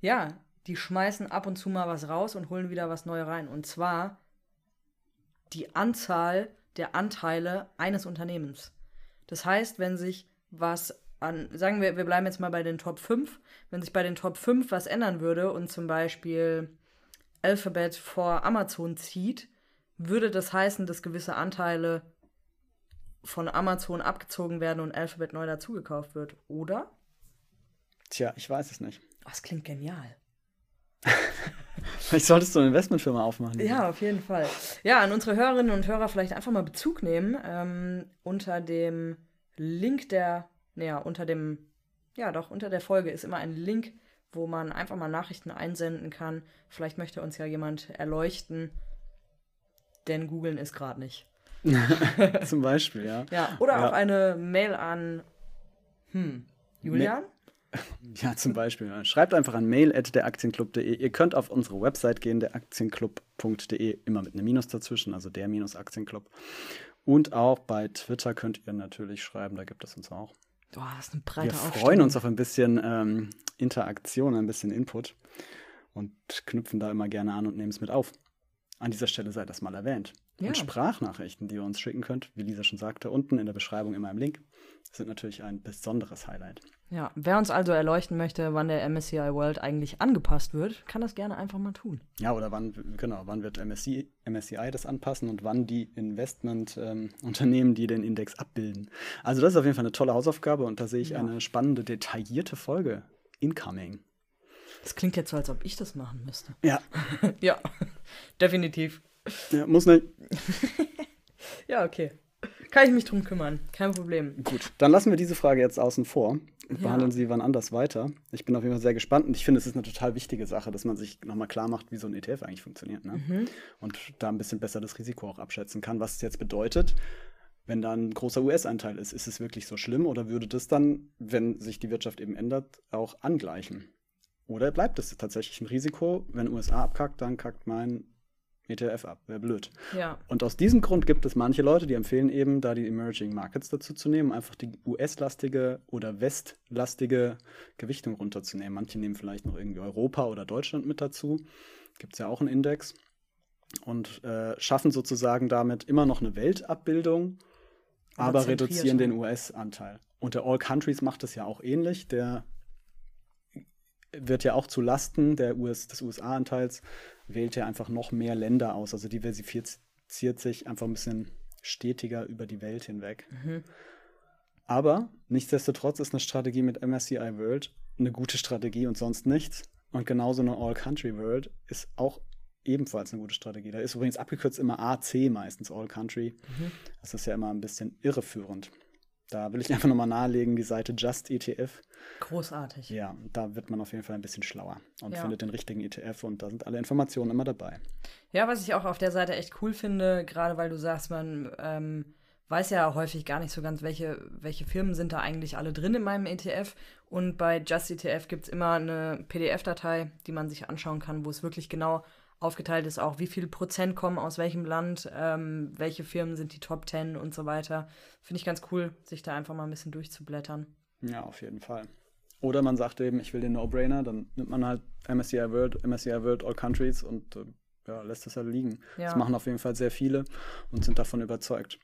Ja, die schmeißen ab und zu mal was raus und holen wieder was Neues rein. Und zwar die Anzahl der Anteile eines Unternehmens. Das heißt, wenn sich was an, sagen wir, wir bleiben jetzt mal bei den Top 5, wenn sich bei den Top 5 was ändern würde und zum Beispiel Alphabet vor Amazon zieht, würde das heißen, dass gewisse Anteile von Amazon abgezogen werden und Alphabet neu dazugekauft wird, oder? tja, ich weiß es nicht. Oh, das klingt genial. Vielleicht solltest du eine Investmentfirma aufmachen. Ja, auf jeden Fall. Ja, an unsere Hörerinnen und Hörer vielleicht einfach mal Bezug nehmen. Ähm, unter dem Link der, naja, unter dem, ja doch, unter der Folge ist immer ein Link, wo man einfach mal Nachrichten einsenden kann. Vielleicht möchte uns ja jemand erleuchten, denn googeln ist gerade nicht. Zum Beispiel, ja. Ja, oder Ja. auch eine Mail an, hm, Julian? Ja, zum Beispiel. ja. Schreibt einfach an mail.deraktionclub.de. Ihr könnt auf unsere Website gehen, deraktionclub.de, immer mit einem Minus dazwischen, also der Minus Aktienclub. Und auch bei Twitter könnt ihr natürlich schreiben, da gibt es uns auch. Du hast eine breite Wir freuen uns auf ein bisschen ähm, Interaktion, ein bisschen Input und knüpfen da immer gerne an und nehmen es mit auf. An dieser Stelle sei das mal erwähnt. Ja. Und Sprachnachrichten, die ihr uns schicken könnt, wie Lisa schon sagte, unten in der Beschreibung immer im Link, sind natürlich ein besonderes Highlight. Ja, wer uns also erleuchten möchte, wann der MSCI World eigentlich angepasst wird, kann das gerne einfach mal tun. Ja, oder wann, genau, wann wird MSCI, MSCI das anpassen und wann die Investmentunternehmen, die den Index abbilden. Also das ist auf jeden Fall eine tolle Hausaufgabe und da sehe ich Ja. eine spannende, detaillierte Folge incoming. Das klingt jetzt so, als ob ich das machen müsste. Ja, Ja, definitiv. ja muss nicht. Ja, okay. Kann ich mich drum kümmern. Kein Problem. Gut, dann lassen wir diese Frage jetzt außen vor und Ja. behandeln sie wann anders weiter. Ich bin auf jeden Fall sehr gespannt und ich finde, es ist eine total wichtige Sache, dass man sich nochmal klar macht, wie so ein ETF eigentlich funktioniert. Ne? Mhm. Und da ein bisschen besser das Risiko auch abschätzen kann, was es jetzt bedeutet. Wenn da ein großer US-Anteil ist, ist es wirklich so schlimm oder würde das dann, wenn sich die Wirtschaft eben ändert, auch angleichen? Oder bleibt es tatsächlich ein Risiko? Wenn USA abkackt, dann kackt mein ETF ab. Wäre blöd. Ja, Und aus diesem Grund gibt es manche Leute, die empfehlen eben, da die Emerging Markets dazu zu nehmen, einfach die US-lastige oder westlastige Gewichtung runterzunehmen. Manche nehmen vielleicht noch irgendwie Europa oder Deutschland mit dazu. Gibt es ja auch einen Index. Und äh, schaffen sozusagen damit immer noch eine Weltabbildung, Aber aber, reduzieren zentrierter. den US-Anteil. Und der All Countries macht das ja auch ähnlich. Der wird ja auch zu Lasten der US, des USA-Anteils, wählt ja einfach noch mehr Länder aus. Also diversifiziert sich einfach ein bisschen stetiger über die Welt hinweg. Aber nichtsdestotrotz ist eine Strategie mit MSCI World eine gute Strategie und sonst nichts. Und genauso eine All-Country World ist auch ebenfalls eine gute Strategie. Da ist übrigens abgekürzt immer AC meistens All Country. Das ist ja immer ein bisschen irreführend. Da will ich einfach nochmal nahelegen, die Seite Just ETF. Großartig. Ja, da wird man auf jeden Fall ein bisschen schlauer und Ja. findet den richtigen ETF und da sind alle Informationen immer dabei. Ja, was ich auch auf der Seite echt cool finde, gerade weil du sagst, man ähm, weiß ja häufig gar nicht so ganz, welche, welche Firmen sind da eigentlich alle drin in meinem ETF. Und bei Just ETF gibt es immer eine PDF-Datei, die man sich anschauen kann, wo es wirklich genau aufgeteilt ist, auch wie viel Prozent kommen aus welchem Land, ähm, welche Firmen sind die Top 10 und so weiter. Finde ich ganz cool, sich da einfach mal ein bisschen durchzublättern. Ja, auf jeden Fall. Oder man sagt eben, ich will den No-Brainer, dann nimmt man halt MSCI World, MSCI World All Countries und äh, ja, lässt das halt liegen. Ja. Das machen auf jeden Fall sehr viele und sind davon überzeugt.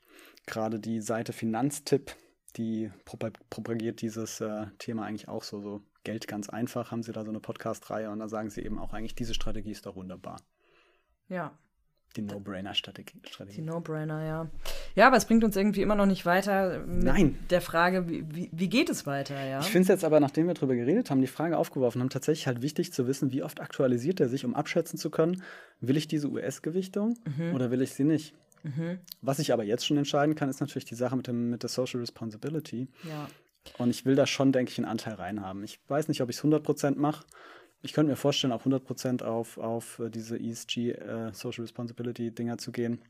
Gerade die Seite Finanztipp, die propa- propagiert dieses äh, Thema eigentlich auch so, so Geld ganz einfach, haben sie da so eine Podcast-Reihe und da sagen sie eben auch eigentlich, diese Strategie ist doch wunderbar. Ja, Die No-Brainer-Strategie. die. No-Brainer, ja. Ja, aber es bringt uns irgendwie immer noch nicht weiter mit Nein. der Frage, wie, wie, geht es weiter, ja? Ich finde es jetzt aber, nachdem wir darüber geredet haben, die Frage aufgeworfen haben, tatsächlich halt wichtig zu wissen, wie oft aktualisiert er sich, um abschätzen zu können, will ich diese US-Gewichtung oder will ich sie nicht? Was ich aber jetzt schon entscheiden kann, ist natürlich die Sache mit, dem, mit der Social Responsibility. ja. Und ich will da schon, denke ich, einen Anteil reinhaben. Ich weiß nicht, ob ich es 100% mache. Ich könnte mir vorstellen, auch 100% auf, auf äh, diese ESG äh, Social Responsibility Dinger zu gehen.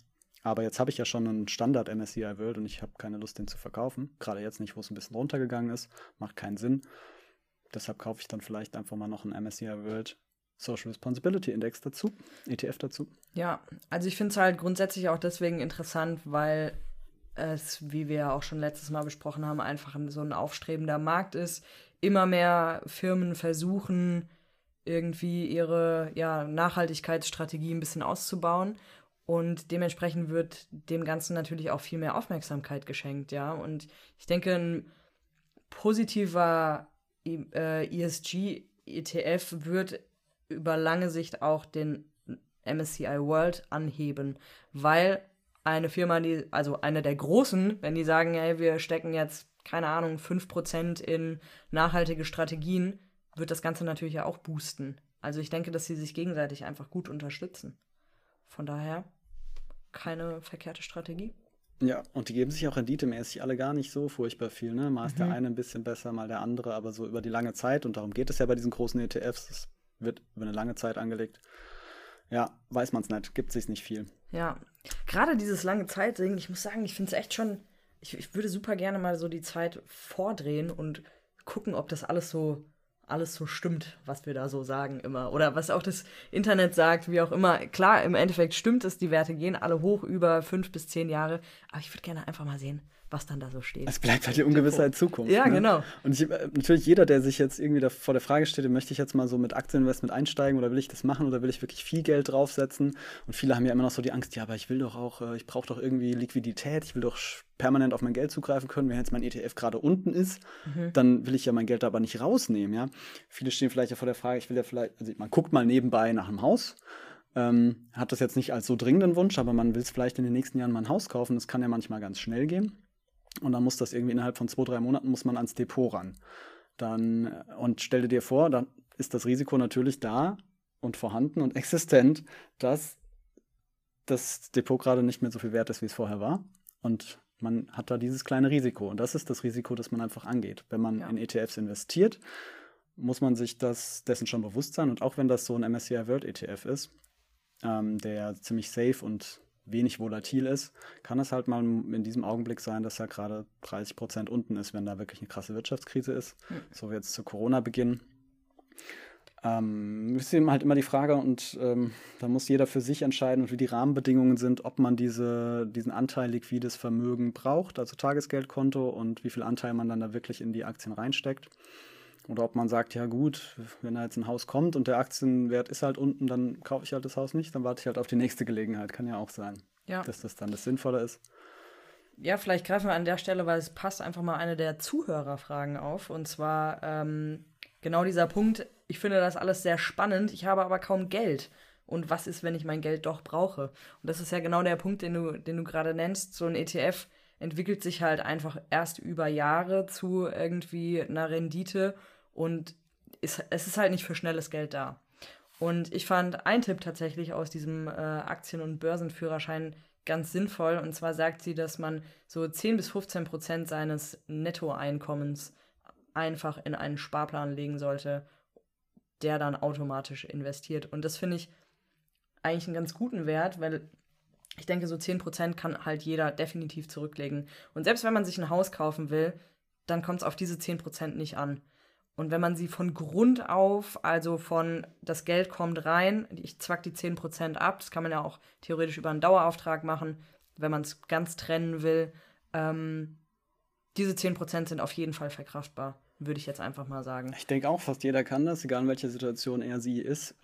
Aber jetzt habe ich ja schon einen Standard MSCI World und ich habe keine Lust, den zu verkaufen. Gerade jetzt nicht, wo es ein bisschen runtergegangen ist. Macht keinen Sinn. Deshalb kaufe ich dann vielleicht einfach mal noch einen MSCI World Social Responsibility Index dazu, ETF dazu. Ja, also ich finde es halt grundsätzlich auch deswegen interessant, weil es, wie wir ja auch schon letztes Mal besprochen haben, einfach ein, so ein aufstrebender Markt ist. Immer mehr Firmen versuchen, irgendwie ihre ja, Nachhaltigkeitsstrategie ein bisschen auszubauen. Und dementsprechend wird dem Ganzen natürlich auch viel mehr Aufmerksamkeit geschenkt, ja. Und ich denke, ein positiver äh, ESG-ETF wird über lange Sicht auch den MSCI World anheben, weil eine Firma, die, also eine der großen, wenn die sagen, hey, wir stecken jetzt, keine Ahnung, 5% in nachhaltige Strategien, wird das Ganze natürlich ja auch boosten. Also ich denke, dass sie sich gegenseitig einfach gut unterstützen. Von daher keine verkehrte Strategie. Ja, und die geben sich auch renditemäßig alle gar nicht so furchtbar viel. Ne? Mal ist Mhm. der eine ein bisschen besser, mal der andere, aber so über die lange Zeit, und darum geht es ja bei diesen großen ETFs, das wird über eine lange Zeit angelegt. Ja, weiß man es nicht, gibt sich nicht viel. Ja, gerade dieses lange Zeitding, ich muss sagen, ich finde es echt schon, ich, ich würde super gerne mal so die Zeit vordrehen und gucken, ob das alles so, alles so stimmt, was wir da so sagen immer. Oder was auch das Internet sagt, wie auch immer. Klar, im Endeffekt stimmt es, die Werte gehen alle hoch über fünf bis zehn Jahre, aber ich würde gerne einfach mal sehen, was dann da so steht. Es bleibt halt die Ungewissheit Zukunft. Ja, ne? genau. Und ich, äh, natürlich jeder, der sich jetzt irgendwie da vor der Frage steht, möchte ich jetzt mal so mit Aktieninvestment einsteigen oder will ich das machen oder will ich wirklich viel Geld draufsetzen? Und viele haben ja immer noch so die Angst, ja, aber ich will doch auch, äh, ich brauche doch irgendwie Liquidität, ich will doch permanent auf mein Geld zugreifen können. Wenn jetzt mein ETF gerade unten ist, dann will ich ja mein Geld da aber nicht rausnehmen, ja. Viele stehen vielleicht ja vor der Frage, ich will ja vielleicht, also man guckt mal nebenbei nach einem Haus, ähm, hat das jetzt nicht als so dringenden Wunsch, aber man will es vielleicht in den nächsten Jahren mal ein Haus kaufen. Das kann ja manchmal ganz schnell gehen. Und dann muss das irgendwie innerhalb von zwei, drei Monaten muss man ans Depot ran. Dann, äh, und stell dir vor, dann ist das Risiko natürlich da und vorhanden und existent, dass das Depot gerade nicht mehr so viel wert ist, wie es vorher war. Und man hat da dieses kleine Risiko. Und das ist das Risiko, das man einfach angeht. Wenn man Ja. in ETFs investiert, muss man sich das, dessen schon bewusst sein. Und auch wenn das so ein MSCI World ETF ist, ähm, der ziemlich safe und wenig volatil ist, kann es halt mal in diesem Augenblick sein, dass er gerade 30 Prozent unten ist, wenn da wirklich eine krasse Wirtschaftskrise ist, so wie jetzt zu Corona-Beginn. Ähm, ist eben halt immer die Frage und ähm, da muss jeder für sich entscheiden, wie die Rahmenbedingungen sind, ob man diese, diesen Anteil liquides Vermögen braucht, also Tagesgeldkonto und wie viel Anteil man dann da wirklich in die Aktien reinsteckt. Oder ob man sagt, ja gut, wenn da jetzt ein Haus kommt und der Aktienwert ist halt unten, dann kaufe ich halt das Haus nicht, dann warte ich halt auf die nächste Gelegenheit. Kann ja auch sein, Ja. dass das dann das Sinnvolle ist. Ja, vielleicht greifen wir an der Stelle, weil es passt, einfach mal eine der Zuhörerfragen auf. Und zwar ähm, genau dieser Punkt. Ich finde das alles sehr spannend. Ich habe aber kaum Geld. Und was ist, wenn ich mein Geld doch brauche? Und das ist ja genau der Punkt, den du, den du gerade nennst. So ein ETF entwickelt sich halt einfach erst über Jahre zu irgendwie einer Rendite und ist, es ist halt nicht für schnelles Geld da. Und ich fand einen Tipp tatsächlich aus diesem äh, Aktien- und Börsenführerschein ganz sinnvoll. Und zwar sagt sie, dass man so 10 bis 15 Prozent seines Nettoeinkommens einfach in einen Sparplan legen sollte, der dann automatisch investiert. Und das finde ich eigentlich einen ganz guten Wert, weil ich denke, so 10 Prozent kann halt jeder definitiv zurücklegen. Und selbst wenn man sich ein Haus kaufen will, dann kommt es auf diese 10 Prozent nicht an. Und wenn man sie von Grund auf, also von das Geld kommt rein, ich zwack die 10% ab, das kann man ja auch theoretisch über einen Dauerauftrag machen, wenn man es ganz trennen will. Ähm, diese 10% sind auf jeden Fall verkraftbar, würde ich jetzt einfach mal sagen. Ich denke auch, fast jeder kann das, egal in welcher Situation er sie ist,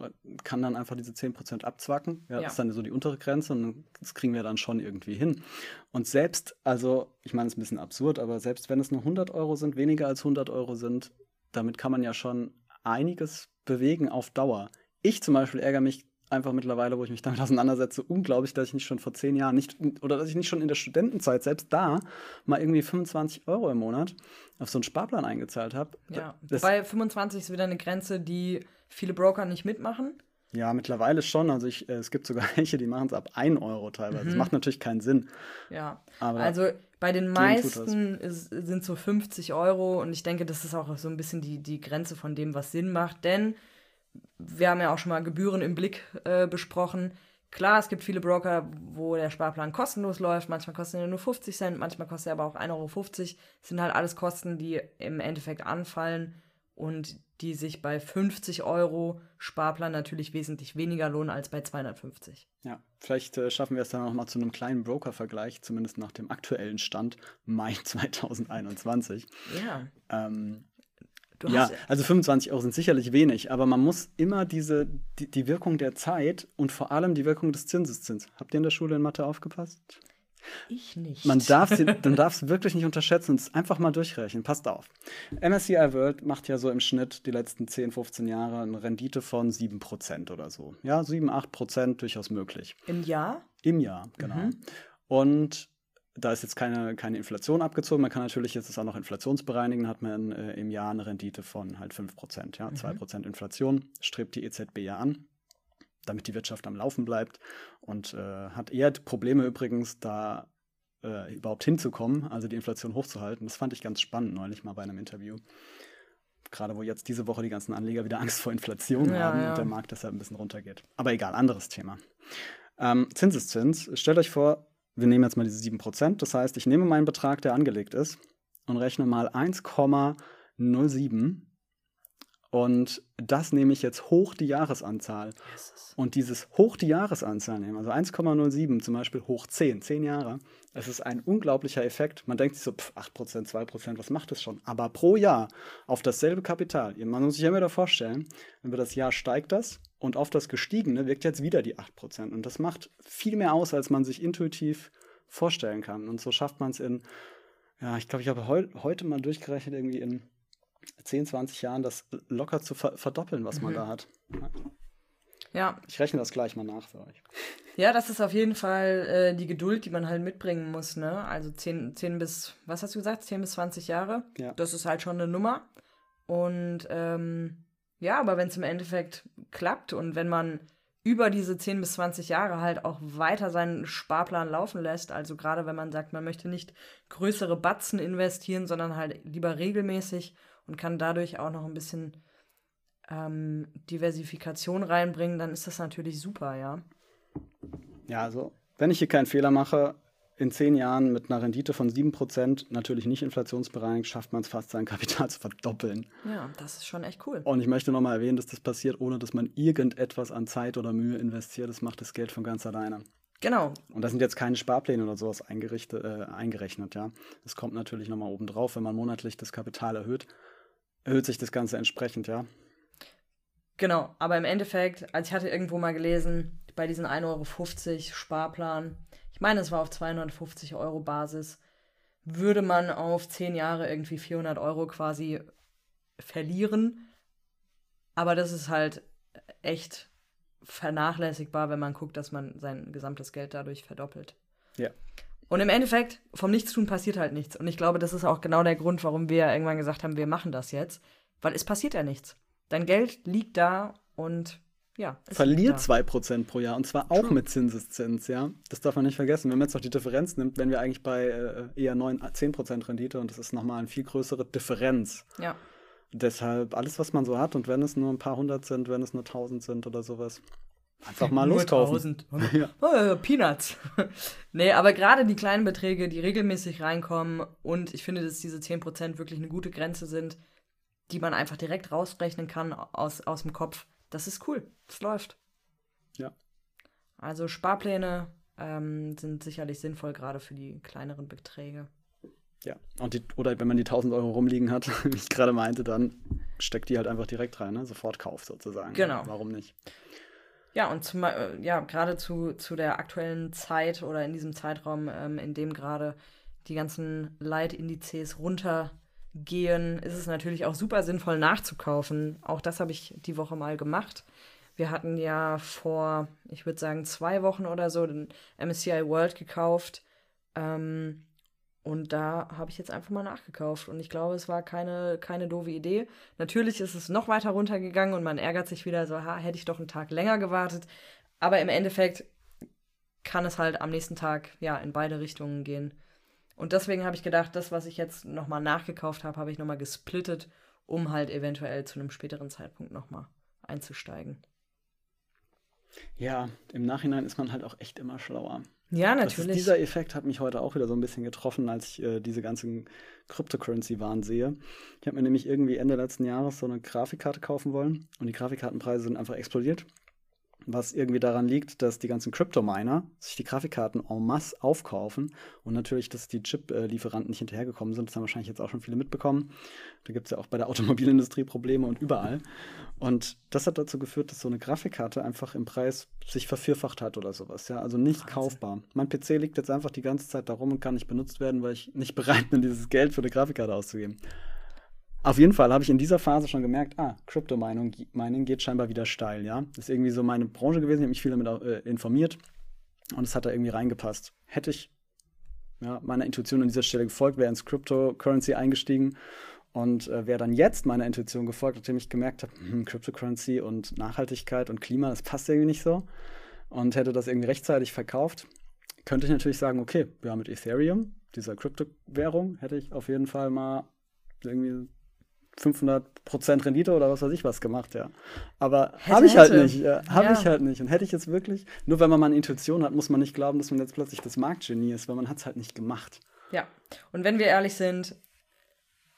kann dann einfach diese 10% abzwacken. Ja, ja. Das ist dann so die untere Grenze und das kriegen wir dann schon irgendwie hin. Und selbst, also, ich meine, es ist ein bisschen absurd, aber selbst wenn es nur 100 Euro sind, weniger als 100 Euro sind, damit kann man ja schon einiges bewegen auf Dauer. Ich zum Beispiel ärgere mich einfach mittlerweile, wo ich mich damit auseinandersetze, unglaublich, dass ich nicht schon vor zehn Jahren nicht oder dass ich nicht schon in der Studentenzeit selbst da mal irgendwie 25 Euro im Monat auf so einen Sparplan eingezahlt habe. Ja, wobei 25 ist wieder eine Grenze, die viele Broker nicht mitmachen. Ja, mittlerweile schon. Also ich, äh, es gibt sogar welche, die machen es ab 1 Euro teilweise. Mhm. Das macht natürlich keinen Sinn. Ja, aber also bei den meisten ist, sind so 50 Euro und ich denke, das ist auch so ein bisschen die, die Grenze von dem, was Sinn macht, denn wir haben ja auch schon mal Gebühren im Blick äh, besprochen. Klar, es gibt viele Broker, wo der Sparplan kostenlos läuft. Manchmal kostet er nur 50 Cent, manchmal kostet er aber auch 1,50 Euro. Das sind halt alles Kosten, die im Endeffekt anfallen und die sich bei 50 Euro Sparplan natürlich wesentlich weniger lohnen als bei 250. Ja, vielleicht äh, schaffen wir es dann noch mal zu einem kleinen Broker-Vergleich, zumindest nach dem aktuellen Stand Mai 2021. Ja. Ähm, ja, also 25 Euro sind sicherlich wenig, aber man muss immer diese, die, die Wirkung der Zeit und vor allem die Wirkung des Zinseszins. Habt ihr in der Schule in Mathe aufgepasst? Ich nicht. Man darf sie, man darf es wirklich nicht unterschätzen und es einfach mal durchrechnen. Passt auf. MSCI World macht ja so im Schnitt die letzten 10, 15 Jahre eine Rendite von 7% oder so. Ja, 7, 8% durchaus möglich. Im Jahr? Im Jahr, genau. Mhm. Und da ist jetzt keine, keine Inflation abgezogen. Man kann natürlich jetzt auch noch inflationsbereinigen, hat man äh, im Jahr eine Rendite von halt 5%. Ja? Mhm. 2% Inflation strebt die EZB ja an damit die Wirtschaft am Laufen bleibt und äh, hat eher Probleme übrigens, da äh, überhaupt hinzukommen, also die Inflation hochzuhalten. Das fand ich ganz spannend neulich mal bei einem Interview. Gerade wo jetzt diese Woche die ganzen Anleger wieder Angst vor Inflation ja, haben ja. und der Markt deshalb ein bisschen runtergeht. Aber egal, anderes Thema. Ähm, Zinseszins. Stellt euch vor, wir nehmen jetzt mal diese 7%. Das heißt, ich nehme meinen Betrag, der angelegt ist, und rechne mal 1,07 und das nehme ich jetzt hoch die Jahresanzahl. Und dieses hoch die Jahresanzahl nehmen, also 1,07 zum Beispiel hoch 10, 10 Jahre, das ist ein unglaublicher Effekt. Man denkt sich so, pff, 8%, 2%, was macht das schon? Aber pro Jahr auf dasselbe Kapital, man muss sich immer da vorstellen, über das Jahr steigt das und auf das Gestiegene wirkt jetzt wieder die 8%. Und das macht viel mehr aus, als man sich intuitiv vorstellen kann. Und so schafft man es in, ja, ich glaube, ich habe heu heute mal durchgerechnet, irgendwie in 10, 20 Jahren das locker zu ver verdoppeln, was mhm. man da hat. Ja. Ich rechne das gleich mal nach für euch. Ja, das ist auf jeden Fall äh, die Geduld, die man halt mitbringen muss, ne? Also 10, 10 bis, was hast du gesagt? 10 bis 20 Jahre. Ja. Das ist halt schon eine Nummer. Und ähm, ja, aber wenn es im Endeffekt klappt und wenn man über diese 10 bis 20 Jahre halt auch weiter seinen Sparplan laufen lässt, also gerade wenn man sagt, man möchte nicht größere Batzen investieren, sondern halt lieber regelmäßig und kann dadurch auch noch ein bisschen ähm, Diversifikation reinbringen, dann ist das natürlich super, ja. Ja, also wenn ich hier keinen Fehler mache, in zehn Jahren mit einer Rendite von 7%, natürlich nicht inflationsbereinigt, schafft man es fast, sein Kapital zu verdoppeln. Ja, das ist schon echt cool. Und ich möchte nochmal erwähnen, dass das passiert, ohne dass man irgendetwas an Zeit oder Mühe investiert. Das macht das Geld von ganz alleine. Genau. Und da sind jetzt keine Sparpläne oder sowas eingerichtet, äh, eingerechnet, ja. Das kommt natürlich nochmal oben drauf, wenn man monatlich das Kapital erhöht erhöht sich das Ganze entsprechend, ja. Genau, aber im Endeffekt, als ich hatte irgendwo mal gelesen, bei diesen 1,50 Euro Sparplan, ich meine, es war auf 250 Euro Basis, würde man auf 10 Jahre irgendwie 400 Euro quasi verlieren. Aber das ist halt echt vernachlässigbar, wenn man guckt, dass man sein gesamtes Geld dadurch verdoppelt. Ja. Und im Endeffekt, vom Nichtstun passiert halt nichts. Und ich glaube, das ist auch genau der Grund, warum wir irgendwann gesagt haben, wir machen das jetzt. Weil es passiert ja nichts. Dein Geld liegt da und ja. es verliert liegt da. 2% pro Jahr und zwar auch True. mit Zinseszins, ja. Das darf man nicht vergessen. Wenn man jetzt noch die Differenz nimmt, wären wir eigentlich bei äh, eher 9, 10% Rendite und das ist nochmal eine viel größere Differenz. Ja. Deshalb alles, was man so hat und wenn es nur ein paar hundert sind, wenn es nur tausend sind oder sowas, einfach mal loskaufen. 1000. Ja. Oh, Peanuts. nee, aber gerade die kleinen Beträge, die regelmäßig reinkommen und ich finde, dass diese 10% wirklich eine gute Grenze sind, die man einfach direkt rausrechnen kann aus, aus dem Kopf. Das ist cool. Das läuft. Ja. Also Sparpläne ähm, sind sicherlich sinnvoll, gerade für die kleineren Beträge. Ja, und die, oder wenn man die 1000 Euro rumliegen hat, wie ich gerade meinte, dann steckt die halt einfach direkt rein, ne? sofort Kauf sozusagen. Genau. Warum nicht? Ja, und zum, äh, ja, gerade zu, zu der aktuellen Zeit oder in diesem Zeitraum, ähm, in dem gerade die ganzen Leitindizes runtergehen, ist es natürlich auch super sinnvoll nachzukaufen. Auch das habe ich die Woche mal gemacht. Wir hatten ja vor, ich würde sagen, zwei Wochen oder so den MSCI World gekauft. Ähm, und da habe ich jetzt einfach mal nachgekauft. Und ich glaube, es war keine, keine doofe Idee. Natürlich ist es noch weiter runtergegangen und man ärgert sich wieder so, ha, hätte ich doch einen Tag länger gewartet. Aber im Endeffekt kann es halt am nächsten Tag ja in beide Richtungen gehen. Und deswegen habe ich gedacht, das, was ich jetzt nochmal nachgekauft habe, habe ich nochmal gesplittet, um halt eventuell zu einem späteren Zeitpunkt nochmal einzusteigen. Ja, im Nachhinein ist man halt auch echt immer schlauer. Ja, ist, natürlich. dieser Effekt hat mich heute auch wieder so ein bisschen getroffen, als ich äh, diese ganzen Cryptocurrency-Waren sehe. Ich habe mir nämlich irgendwie Ende letzten Jahres so eine Grafikkarte kaufen wollen und die Grafikkartenpreise sind einfach explodiert. Was irgendwie daran liegt, dass die ganzen Crypto-Miner sich die Grafikkarten en masse aufkaufen und natürlich, dass die Chip-Lieferanten nicht hinterhergekommen sind. Das haben wahrscheinlich jetzt auch schon viele mitbekommen. Da gibt es ja auch bei der Automobilindustrie Probleme und überall. Und das hat dazu geführt, dass so eine Grafikkarte einfach im Preis sich vervierfacht hat oder sowas. Ja, also nicht Wahnsinn. kaufbar. Mein PC liegt jetzt einfach die ganze Zeit da rum und kann nicht benutzt werden, weil ich nicht bereit bin, dieses Geld für eine Grafikkarte auszugeben. Auf jeden Fall habe ich in dieser Phase schon gemerkt, ah, Crypto-Mining Mining geht scheinbar wieder steil, ja. Das ist irgendwie so meine Branche gewesen, ich habe mich viel damit äh, informiert und es hat da irgendwie reingepasst. Hätte ich ja, meiner Intuition an dieser Stelle gefolgt, wäre ins Cryptocurrency eingestiegen und äh, wäre dann jetzt meiner Intuition gefolgt, nachdem ich gemerkt habe, hm, Cryptocurrency und Nachhaltigkeit und Klima, das passt irgendwie nicht so und hätte das irgendwie rechtzeitig verkauft, könnte ich natürlich sagen, okay, ja, mit Ethereum, dieser Kryptowährung, hätte ich auf jeden Fall mal irgendwie 500% Rendite oder was weiß ich was gemacht, ja. Aber habe ich halt hätte. nicht, ja, habe Ja. ich halt nicht. Und hätte ich jetzt wirklich, nur wenn man mal eine Intuition hat, muss man nicht glauben, dass man jetzt plötzlich das Marktgenie ist, weil man hat es halt nicht gemacht. Ja, und wenn wir ehrlich sind,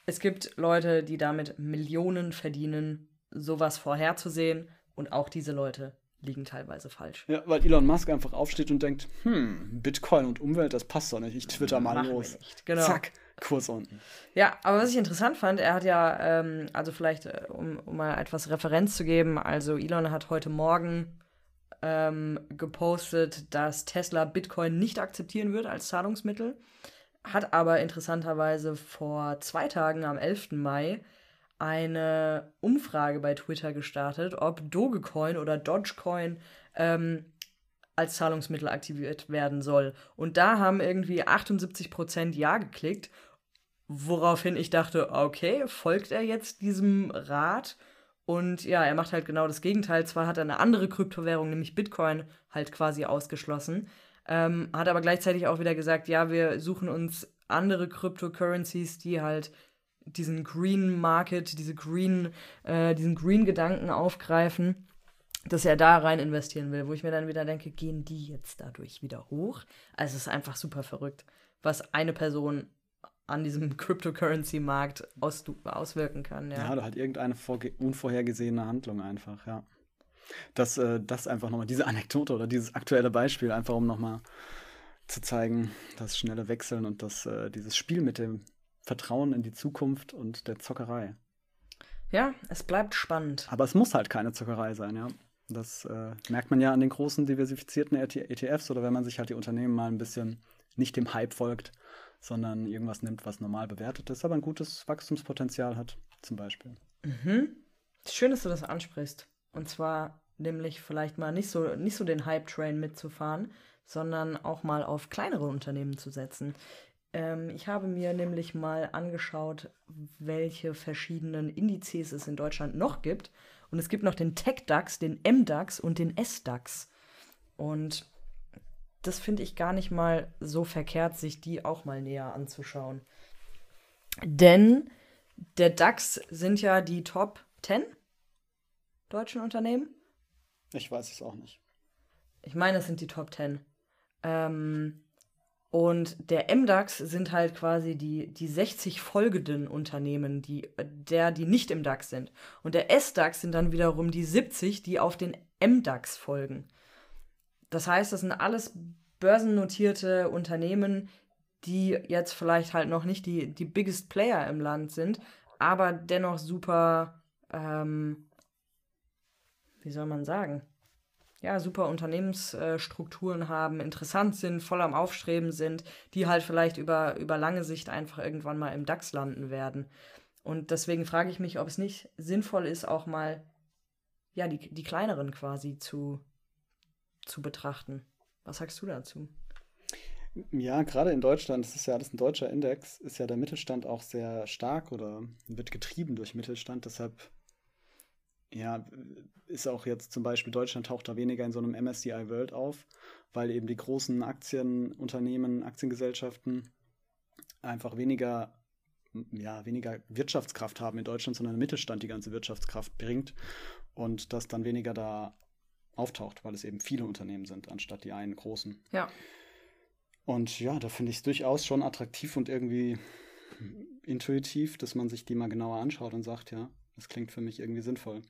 es gibt Leute, die damit Millionen verdienen, sowas vorherzusehen. Und auch diese Leute liegen teilweise falsch. Ja, weil Elon Musk einfach aufsteht und denkt, hm, Bitcoin und Umwelt, das passt doch nicht, ich twitter mal wir los. genau. Zack, Kurs unten. Ja, aber was ich interessant fand, er hat ja, ähm, also vielleicht, äh, um, um mal etwas Referenz zu geben, also Elon hat heute Morgen ähm, gepostet, dass Tesla Bitcoin nicht akzeptieren wird als Zahlungsmittel, hat aber interessanterweise vor zwei Tagen, am 11. Mai, eine Umfrage bei Twitter gestartet, ob Dogecoin oder Dogecoin ähm, als Zahlungsmittel aktiviert werden soll. Und da haben irgendwie 78% Ja geklickt, woraufhin ich dachte, okay, folgt er jetzt diesem Rat? Und ja, er macht halt genau das Gegenteil. Zwar hat er eine andere Kryptowährung, nämlich Bitcoin, halt quasi ausgeschlossen, ähm, hat aber gleichzeitig auch wieder gesagt, ja, wir suchen uns andere Cryptocurrencies, die halt diesen Green Market, diese Green, äh, diesen Green-Gedanken aufgreifen, dass er da rein investieren will, wo ich mir dann wieder denke, gehen die jetzt dadurch wieder hoch? Also es ist einfach super verrückt, was eine Person an diesem Cryptocurrency-Markt aus, auswirken kann. Ja, Ja. oder halt irgendeine unvorhergesehene Handlung einfach, ja. Das, äh, das einfach nochmal, diese Anekdote oder dieses aktuelle Beispiel, einfach um nochmal zu zeigen, das schnelle Wechseln und das, äh, dieses Spiel mit dem Vertrauen in die Zukunft und der Zockerei. ja, es bleibt spannend. Aber es muss halt keine Zockerei sein, ja. Das äh, merkt man ja an den großen diversifizierten ET ETFs oder wenn man sich halt die Unternehmen mal ein bisschen nicht dem Hype folgt, sondern irgendwas nimmt, was normal bewertet ist, aber ein gutes Wachstumspotenzial hat, zum Beispiel. Mhm. Schön, dass du das ansprichst. Und zwar nämlich vielleicht mal nicht so, nicht so den Hype-Train mitzufahren, sondern auch mal auf kleinere Unternehmen zu setzen. Ähm, ich habe mir nämlich mal angeschaut, welche verschiedenen Indizes es in Deutschland noch gibt. Und es gibt noch den Tech-DAX, den M-DAX und den S-DAX. Und das finde ich gar nicht mal so verkehrt, sich die auch mal näher anzuschauen. Denn der DAX sind ja die Top 10 deutschen Unternehmen. Ich weiß es auch nicht. Ich meine, es sind die Top 10. Ähm, und der MDAX sind halt quasi die, die 60 folgenden Unternehmen, die, der, die nicht im DAX sind. Und der SDAX sind dann wiederum die 70, die auf den MDAX folgen. Das heißt, das sind alles börsennotierte Unternehmen, die jetzt vielleicht halt noch nicht die, die biggest Player im Land sind, aber dennoch super, ähm, wie soll man sagen, ja, super Unternehmensstrukturen haben, interessant sind, voll am Aufstreben sind, die halt vielleicht über, über lange Sicht einfach irgendwann mal im DAX landen werden. Und deswegen frage ich mich, ob es nicht sinnvoll ist, auch mal ja, die, die kleineren quasi zu, zu betrachten. Was sagst du dazu? Ja, gerade in Deutschland, das ist ja alles ein deutscher Index, ist ja der Mittelstand auch sehr stark oder wird getrieben durch Mittelstand. Deshalb ja, ist auch jetzt zum Beispiel Deutschland taucht da weniger in so einem MSCI World auf, weil eben die großen Aktienunternehmen, Aktiengesellschaften einfach weniger, ja, weniger Wirtschaftskraft haben in Deutschland, sondern der Mittelstand die ganze Wirtschaftskraft bringt und das dann weniger da auftaucht, weil es eben viele Unternehmen sind, anstatt die einen großen. Ja. Und ja, da finde ich es durchaus schon attraktiv und irgendwie intuitiv, dass man sich die mal genauer anschaut und sagt, ja, das klingt für mich irgendwie sinnvoll.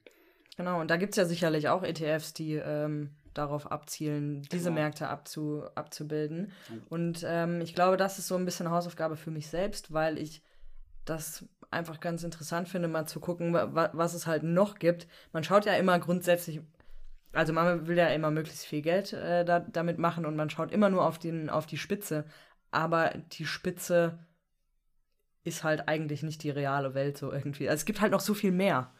Genau, und da gibt es ja sicherlich auch ETFs, die ähm, darauf abzielen, diese genau. Märkte abzu, abzubilden. Und ähm, ich glaube, das ist so ein bisschen Hausaufgabe für mich selbst, weil ich das einfach ganz interessant finde, mal zu gucken, wa was es halt noch gibt. Man schaut ja immer grundsätzlich, also man will ja immer möglichst viel Geld äh, da, damit machen und man schaut immer nur auf, den, auf die Spitze. Aber die Spitze ist halt eigentlich nicht die reale Welt so irgendwie. Also es gibt halt noch so viel mehr.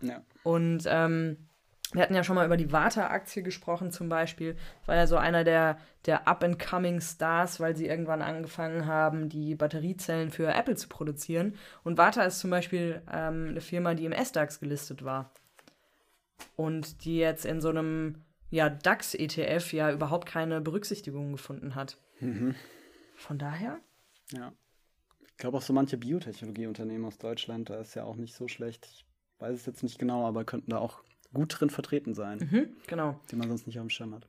Ja. Und ähm, wir hatten ja schon mal über die Warta-Aktie gesprochen zum Beispiel. War ja so einer der, der up-and-coming Stars, weil sie irgendwann angefangen haben, die Batteriezellen für Apple zu produzieren. Und Warta ist zum Beispiel ähm, eine Firma, die im S-DAX gelistet war. Und die jetzt in so einem ja, DAX-ETF ja überhaupt keine Berücksichtigung gefunden hat. Mhm. Von daher? Ja. Ich glaube auch so manche Biotechnologieunternehmen aus Deutschland, da ist ja auch nicht so schlecht. Ich weiß es jetzt nicht genau, aber könnten da auch gut drin vertreten sein. Mhm, genau. Die man sonst nicht auf dem Schirm hat.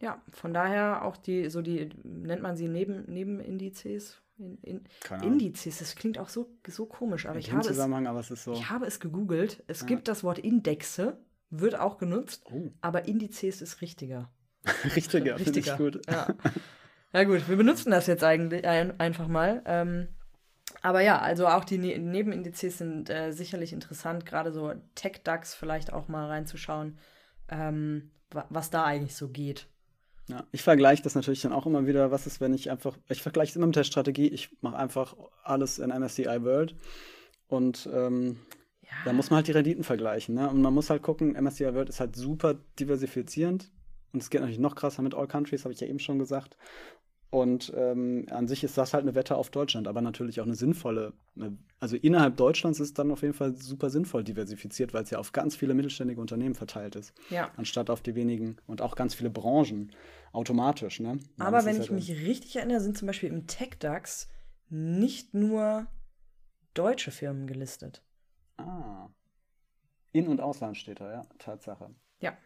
Ja, von daher auch die, so die, nennt man sie Neben, Nebenindizes? In, in, Indizes, das klingt auch so, so komisch, aber, ich habe, es, aber es so ich habe es gegoogelt. Es ja. gibt das Wort Indexe, wird auch genutzt, oh. aber Indizes ist richtiger. richtiger, richtiger. Ich gut. Ja. ja. gut, wir benutzen das jetzt eigentlich ein, einfach mal. Ähm, aber ja, also auch die ne Nebenindizes sind äh, sicherlich interessant, gerade so Tech-DAX vielleicht auch mal reinzuschauen, ähm, was da eigentlich so geht. Ja, ich vergleiche das natürlich dann auch immer wieder, was ist, wenn ich einfach, ich vergleiche es immer mit der Strategie, ich mache einfach alles in MSCI World und ähm. Da muss man halt die Renditen vergleichen. Ne? Und man muss halt gucken, MSCI World ist halt super diversifizierend und es geht natürlich noch krasser mit All Countries, habe ich ja eben schon gesagt. Und ähm, an sich ist das halt eine Wette auf Deutschland, aber natürlich auch eine sinnvolle. Eine, also innerhalb Deutschlands ist es dann auf jeden Fall super sinnvoll diversifiziert, weil es ja auf ganz viele mittelständige Unternehmen verteilt ist. Ja. Anstatt auf die wenigen und auch ganz viele Branchen automatisch. Ne? aber wenn ich halt mich richtig erinnere, sind zum Beispiel im Tech-DAX nicht nur deutsche Firmen gelistet. Ah. In- und Ausland steht da, ja, Tatsache. Ja.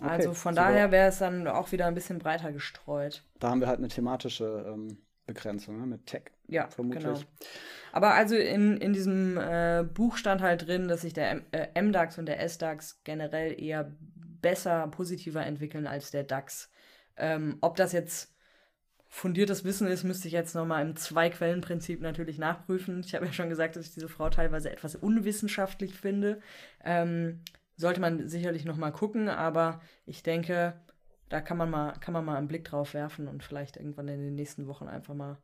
Okay, also von super. daher wäre es dann auch wieder ein bisschen breiter gestreut. Da haben wir halt eine thematische ähm, Begrenzung ne? mit Tech. Ja, vermutlich. Genau. Aber also in, in diesem äh, Buch stand halt drin, dass sich der M äh, MDAX und der SDAX generell eher besser, positiver entwickeln als der DAX. Ähm, ob das jetzt fundiertes Wissen ist, müsste ich jetzt nochmal im Zwei-Quellen-Prinzip natürlich nachprüfen. Ich habe ja schon gesagt, dass ich diese Frau teilweise etwas unwissenschaftlich finde. Ähm, sollte man sicherlich noch mal gucken, aber ich denke, da kann man mal, kann man mal einen Blick drauf werfen und vielleicht irgendwann in den nächsten Wochen einfach mal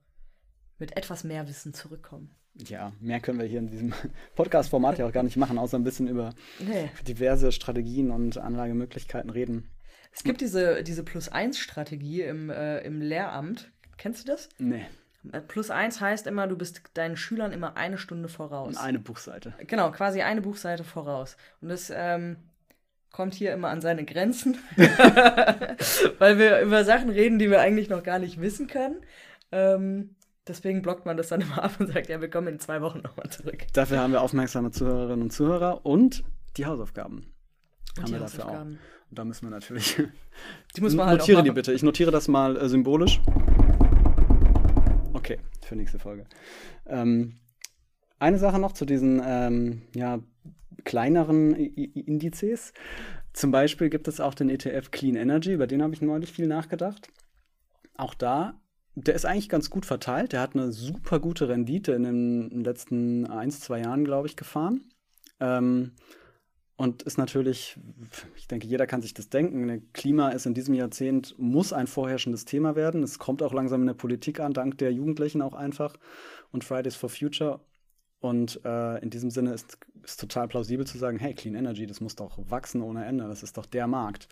mit etwas mehr Wissen zurückkommen. Ja, mehr können wir hier in diesem Podcast-Format ja auch gar nicht machen, außer ein bisschen über nee. diverse Strategien und Anlagemöglichkeiten reden. Es gibt diese, diese Plus-1-Strategie im, äh, im Lehramt. Kennst du das? Nee. Plus eins heißt immer, du bist deinen Schülern immer eine Stunde voraus. Und eine Buchseite. Genau, quasi eine Buchseite voraus. Und das ähm, kommt hier immer an seine Grenzen, weil wir über Sachen reden, die wir eigentlich noch gar nicht wissen können. Ähm, deswegen blockt man das dann immer ab und sagt, ja, wir kommen in zwei Wochen nochmal zurück. Dafür haben wir aufmerksame Zuhörerinnen und Zuhörer und die Hausaufgaben. Haben wir dafür auch. Und da müssen wir natürlich. Die muss man halt Notiere die bitte. Ich notiere das mal äh, symbolisch. Okay, für nächste Folge. Ähm, eine Sache noch zu diesen ähm, ja, kleineren I I Indizes. Zum Beispiel gibt es auch den ETF Clean Energy, über den habe ich neulich viel nachgedacht. Auch da, der ist eigentlich ganz gut verteilt. Der hat eine super gute Rendite in den letzten ein, zwei Jahren, glaube ich, gefahren. Ähm, und ist natürlich, ich denke, jeder kann sich das denken. ne, Klima ist in diesem Jahrzehnt, muss ein vorherrschendes Thema werden. Es kommt auch langsam in der Politik an, dank der Jugendlichen auch einfach und Fridays for Future. Und äh, in diesem Sinne ist es total plausibel zu sagen, hey, Clean Energy, das muss doch wachsen ohne Ende, das ist doch der Markt.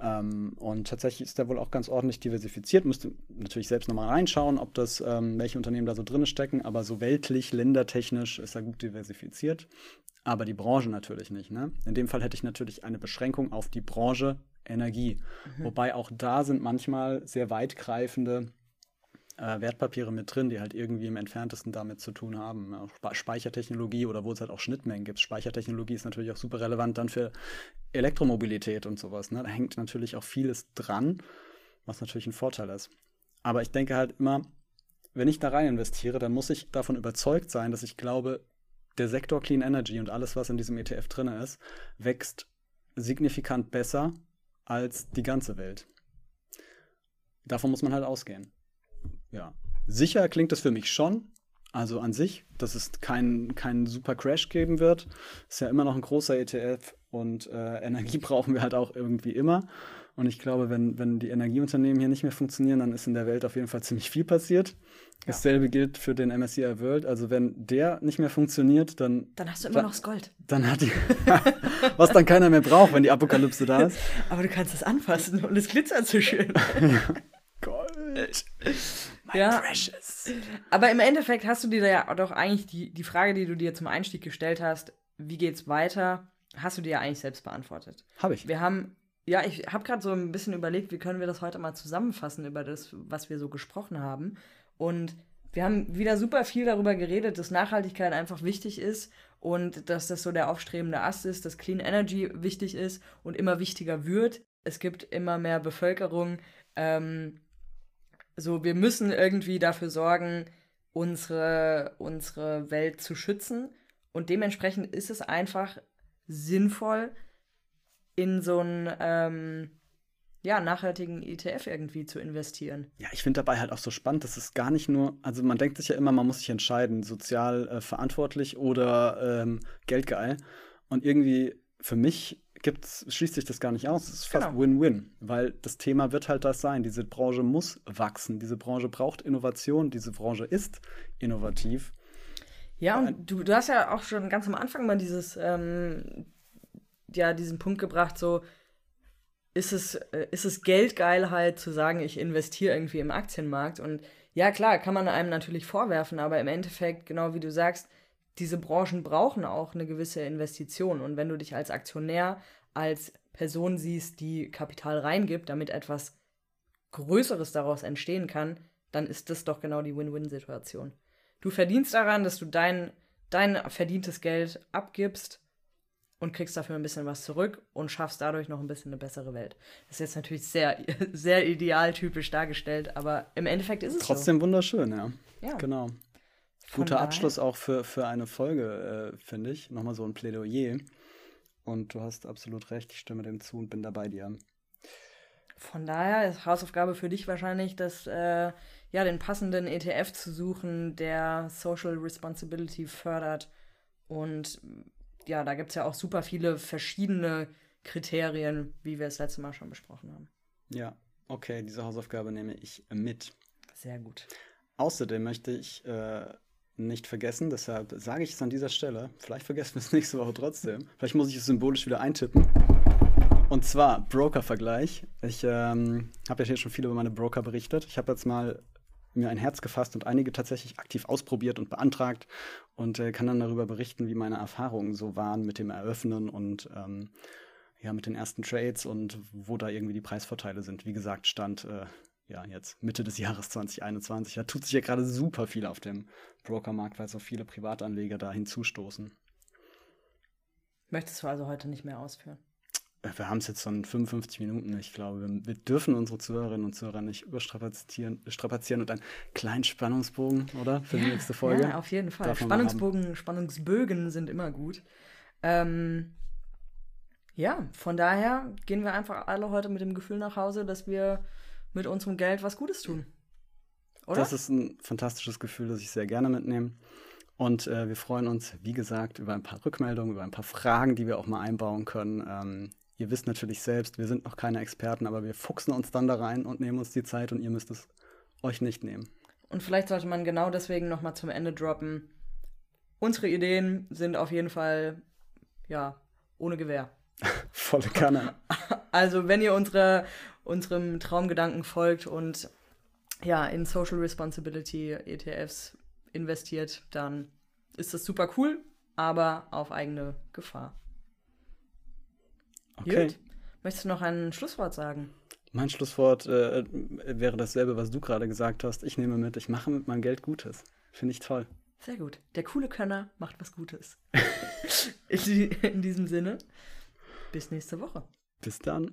Ähm, und tatsächlich ist der wohl auch ganz ordentlich diversifiziert. Müsste natürlich selbst nochmal reinschauen, ob das, ähm, welche Unternehmen da so drin stecken, aber so weltlich, ländertechnisch ist er gut diversifiziert. Aber die Branche natürlich nicht. Ne? In dem Fall hätte ich natürlich eine Beschränkung auf die Branche Energie. Wobei auch da sind manchmal sehr weitgreifende äh, Wertpapiere mit drin, die halt irgendwie im entferntesten damit zu tun haben. Ja, Speichertechnologie oder wo es halt auch Schnittmengen gibt. Speichertechnologie ist natürlich auch super relevant dann für Elektromobilität und sowas. Ne? Da hängt natürlich auch vieles dran, was natürlich ein Vorteil ist. Aber ich denke halt immer, wenn ich da rein investiere, dann muss ich davon überzeugt sein, dass ich glaube, der Sektor Clean Energy und alles, was in diesem ETF drin ist, wächst signifikant besser als die ganze Welt. Davon muss man halt ausgehen. Ja. Sicher klingt das für mich schon. Also an sich, dass es keinen kein super Crash geben wird. Ist ja immer noch ein großer ETF und äh, Energie brauchen wir halt auch irgendwie immer. Und ich glaube, wenn, wenn die Energieunternehmen hier nicht mehr funktionieren, dann ist in der Welt auf jeden Fall ziemlich viel passiert. Dasselbe gilt für den MSCI World. Also wenn der nicht mehr funktioniert, dann, Dann hast du immer Da- noch das Gold. dann hat die, was dann keiner mehr braucht, wenn die Apokalypse da ist. Aber du kannst es anfassen und es glitzert so schön. Gold. My Ja. precious. Aber im Endeffekt hast du dir da ja doch eigentlich die, die Frage, die du dir zum Einstieg gestellt hast, wie geht's weiter, hast du dir ja eigentlich selbst beantwortet. Habe ich. Wir haben, ja, ich habe gerade so ein bisschen überlegt, wie können wir das heute mal zusammenfassen über das, was wir so gesprochen haben. Und wir haben wieder super viel darüber geredet, dass Nachhaltigkeit einfach wichtig ist und dass das so der aufstrebende Ast ist, dass Clean Energy wichtig ist und immer wichtiger wird. Es gibt immer mehr Bevölkerung. Ähm, so, wir müssen irgendwie dafür sorgen, unsere, unsere Welt zu schützen. Und dementsprechend ist es einfach sinnvoll, in so einen ähm, ja, nachhaltigen ETF irgendwie zu investieren. Ja, ich finde dabei halt auch so spannend, dass es gar nicht nur, also man denkt sich ja immer, man muss sich entscheiden, sozial äh, verantwortlich oder ähm, geldgeil. Und irgendwie für mich gibt's, schließt sich das gar nicht aus. Es ist fast Genau. Win-Win, weil das Thema wird halt das sein. Diese Branche muss wachsen. Diese Branche braucht Innovation. Diese Branche ist innovativ. Ja, und du, du hast ja auch schon ganz am Anfang mal dieses, ähm, ja, diesen Punkt gebracht, so, ist es, äh, ist es Geldgeilheit zu sagen, ich investiere irgendwie im Aktienmarkt? Und ja, klar, kann man einem natürlich vorwerfen, aber im Endeffekt, genau wie du sagst, diese Branchen brauchen auch eine gewisse Investition. Und wenn du dich als Aktionär, als Person siehst, die Kapital reingibt, damit etwas Größeres daraus entstehen kann, dann ist das doch genau die Win-Win-Situation. Du verdienst daran, dass du dein, dein verdientes Geld abgibst und kriegst dafür ein bisschen was zurück und schaffst dadurch noch ein bisschen eine bessere Welt. Das ist jetzt natürlich sehr, sehr idealtypisch dargestellt, aber im Endeffekt ist es Trotzdem wunderschön, ja. so. Ja. Genau. Von Guter daher- Abschluss auch für, für eine Folge, äh, finde ich. Nochmal so ein Plädoyer. Und du hast absolut recht, ich stimme dem zu und bin dabei dir. Von daher ist Hausaufgabe für dich wahrscheinlich, das, äh, ja, den passenden ETF zu suchen, der Social Responsibility fördert. Und ja, da gibt es ja auch super viele verschiedene Kriterien, wie wir es letzte Mal schon besprochen haben. Ja, okay, diese Hausaufgabe nehme ich mit. Sehr gut. Außerdem möchte ich äh, nicht vergessen, deshalb sage ich es an dieser Stelle, vielleicht vergessen wir es nächste Woche trotzdem, vielleicht muss ich es symbolisch wieder eintippen. Und zwar Broker-Vergleich. Ich ähm, habe ja hier schon viel über meine Broker berichtet. Ich habe jetzt mal mir ein Herz gefasst und einige tatsächlich aktiv ausprobiert und beantragt und äh, kann dann darüber berichten, wie meine Erfahrungen so waren mit dem Eröffnen und ähm, ja, mit den ersten Trades und wo da irgendwie die Preisvorteile sind. Wie gesagt, stand äh, ja jetzt Mitte des Jahres 2021. Da tut sich ja gerade super viel auf dem Brokermarkt, weil so viele Privatanleger da hinzustoßen. Möchtest du also heute nicht mehr ausführen? Wir haben es jetzt schon 55 Minuten. Ich glaube, wir, wir, dürfen unsere Zuhörerinnen und Zuhörer nicht überstrapazieren strapazieren und einen kleinen Spannungsbogen, oder? Für ja, die nächste Folge. Ja, auf jeden Fall. Spannungsbogen, Spannungsbögen sind immer gut. Ähm, ja, von daher gehen wir einfach alle heute mit dem Gefühl nach Hause, dass wir mit unserem Geld was Gutes tun. Oder? Das ist ein fantastisches Gefühl, das ich sehr gerne mitnehme. Und äh, wir freuen uns, wie gesagt, über ein paar Rückmeldungen, über ein paar Fragen, die wir auch mal einbauen können. Ähm, ihr wisst natürlich selbst, wir sind noch keine Experten, aber wir fuchsen uns dann da rein und nehmen uns die Zeit und ihr müsst es euch nicht nehmen. Und vielleicht sollte man genau deswegen nochmal zum Ende droppen. Unsere Ideen sind auf jeden Fall, ja, ohne Gewehr. Volle Kanne. Also, wenn ihr unsere, unserem Traumgedanken folgt und ja, in Social Responsibility ETFs investiert, dann ist das super cool, aber auf eigene Gefahr. Okay. Gut. Möchtest du noch ein Schlusswort sagen? Mein Schlusswort äh, wäre dasselbe, was du gerade gesagt hast. Ich nehme mit, ich mache mit meinem Geld Gutes. Finde ich toll. Sehr gut. Der coole Könner macht was Gutes. in, in diesem Sinne, bis nächste Woche. Bis dann.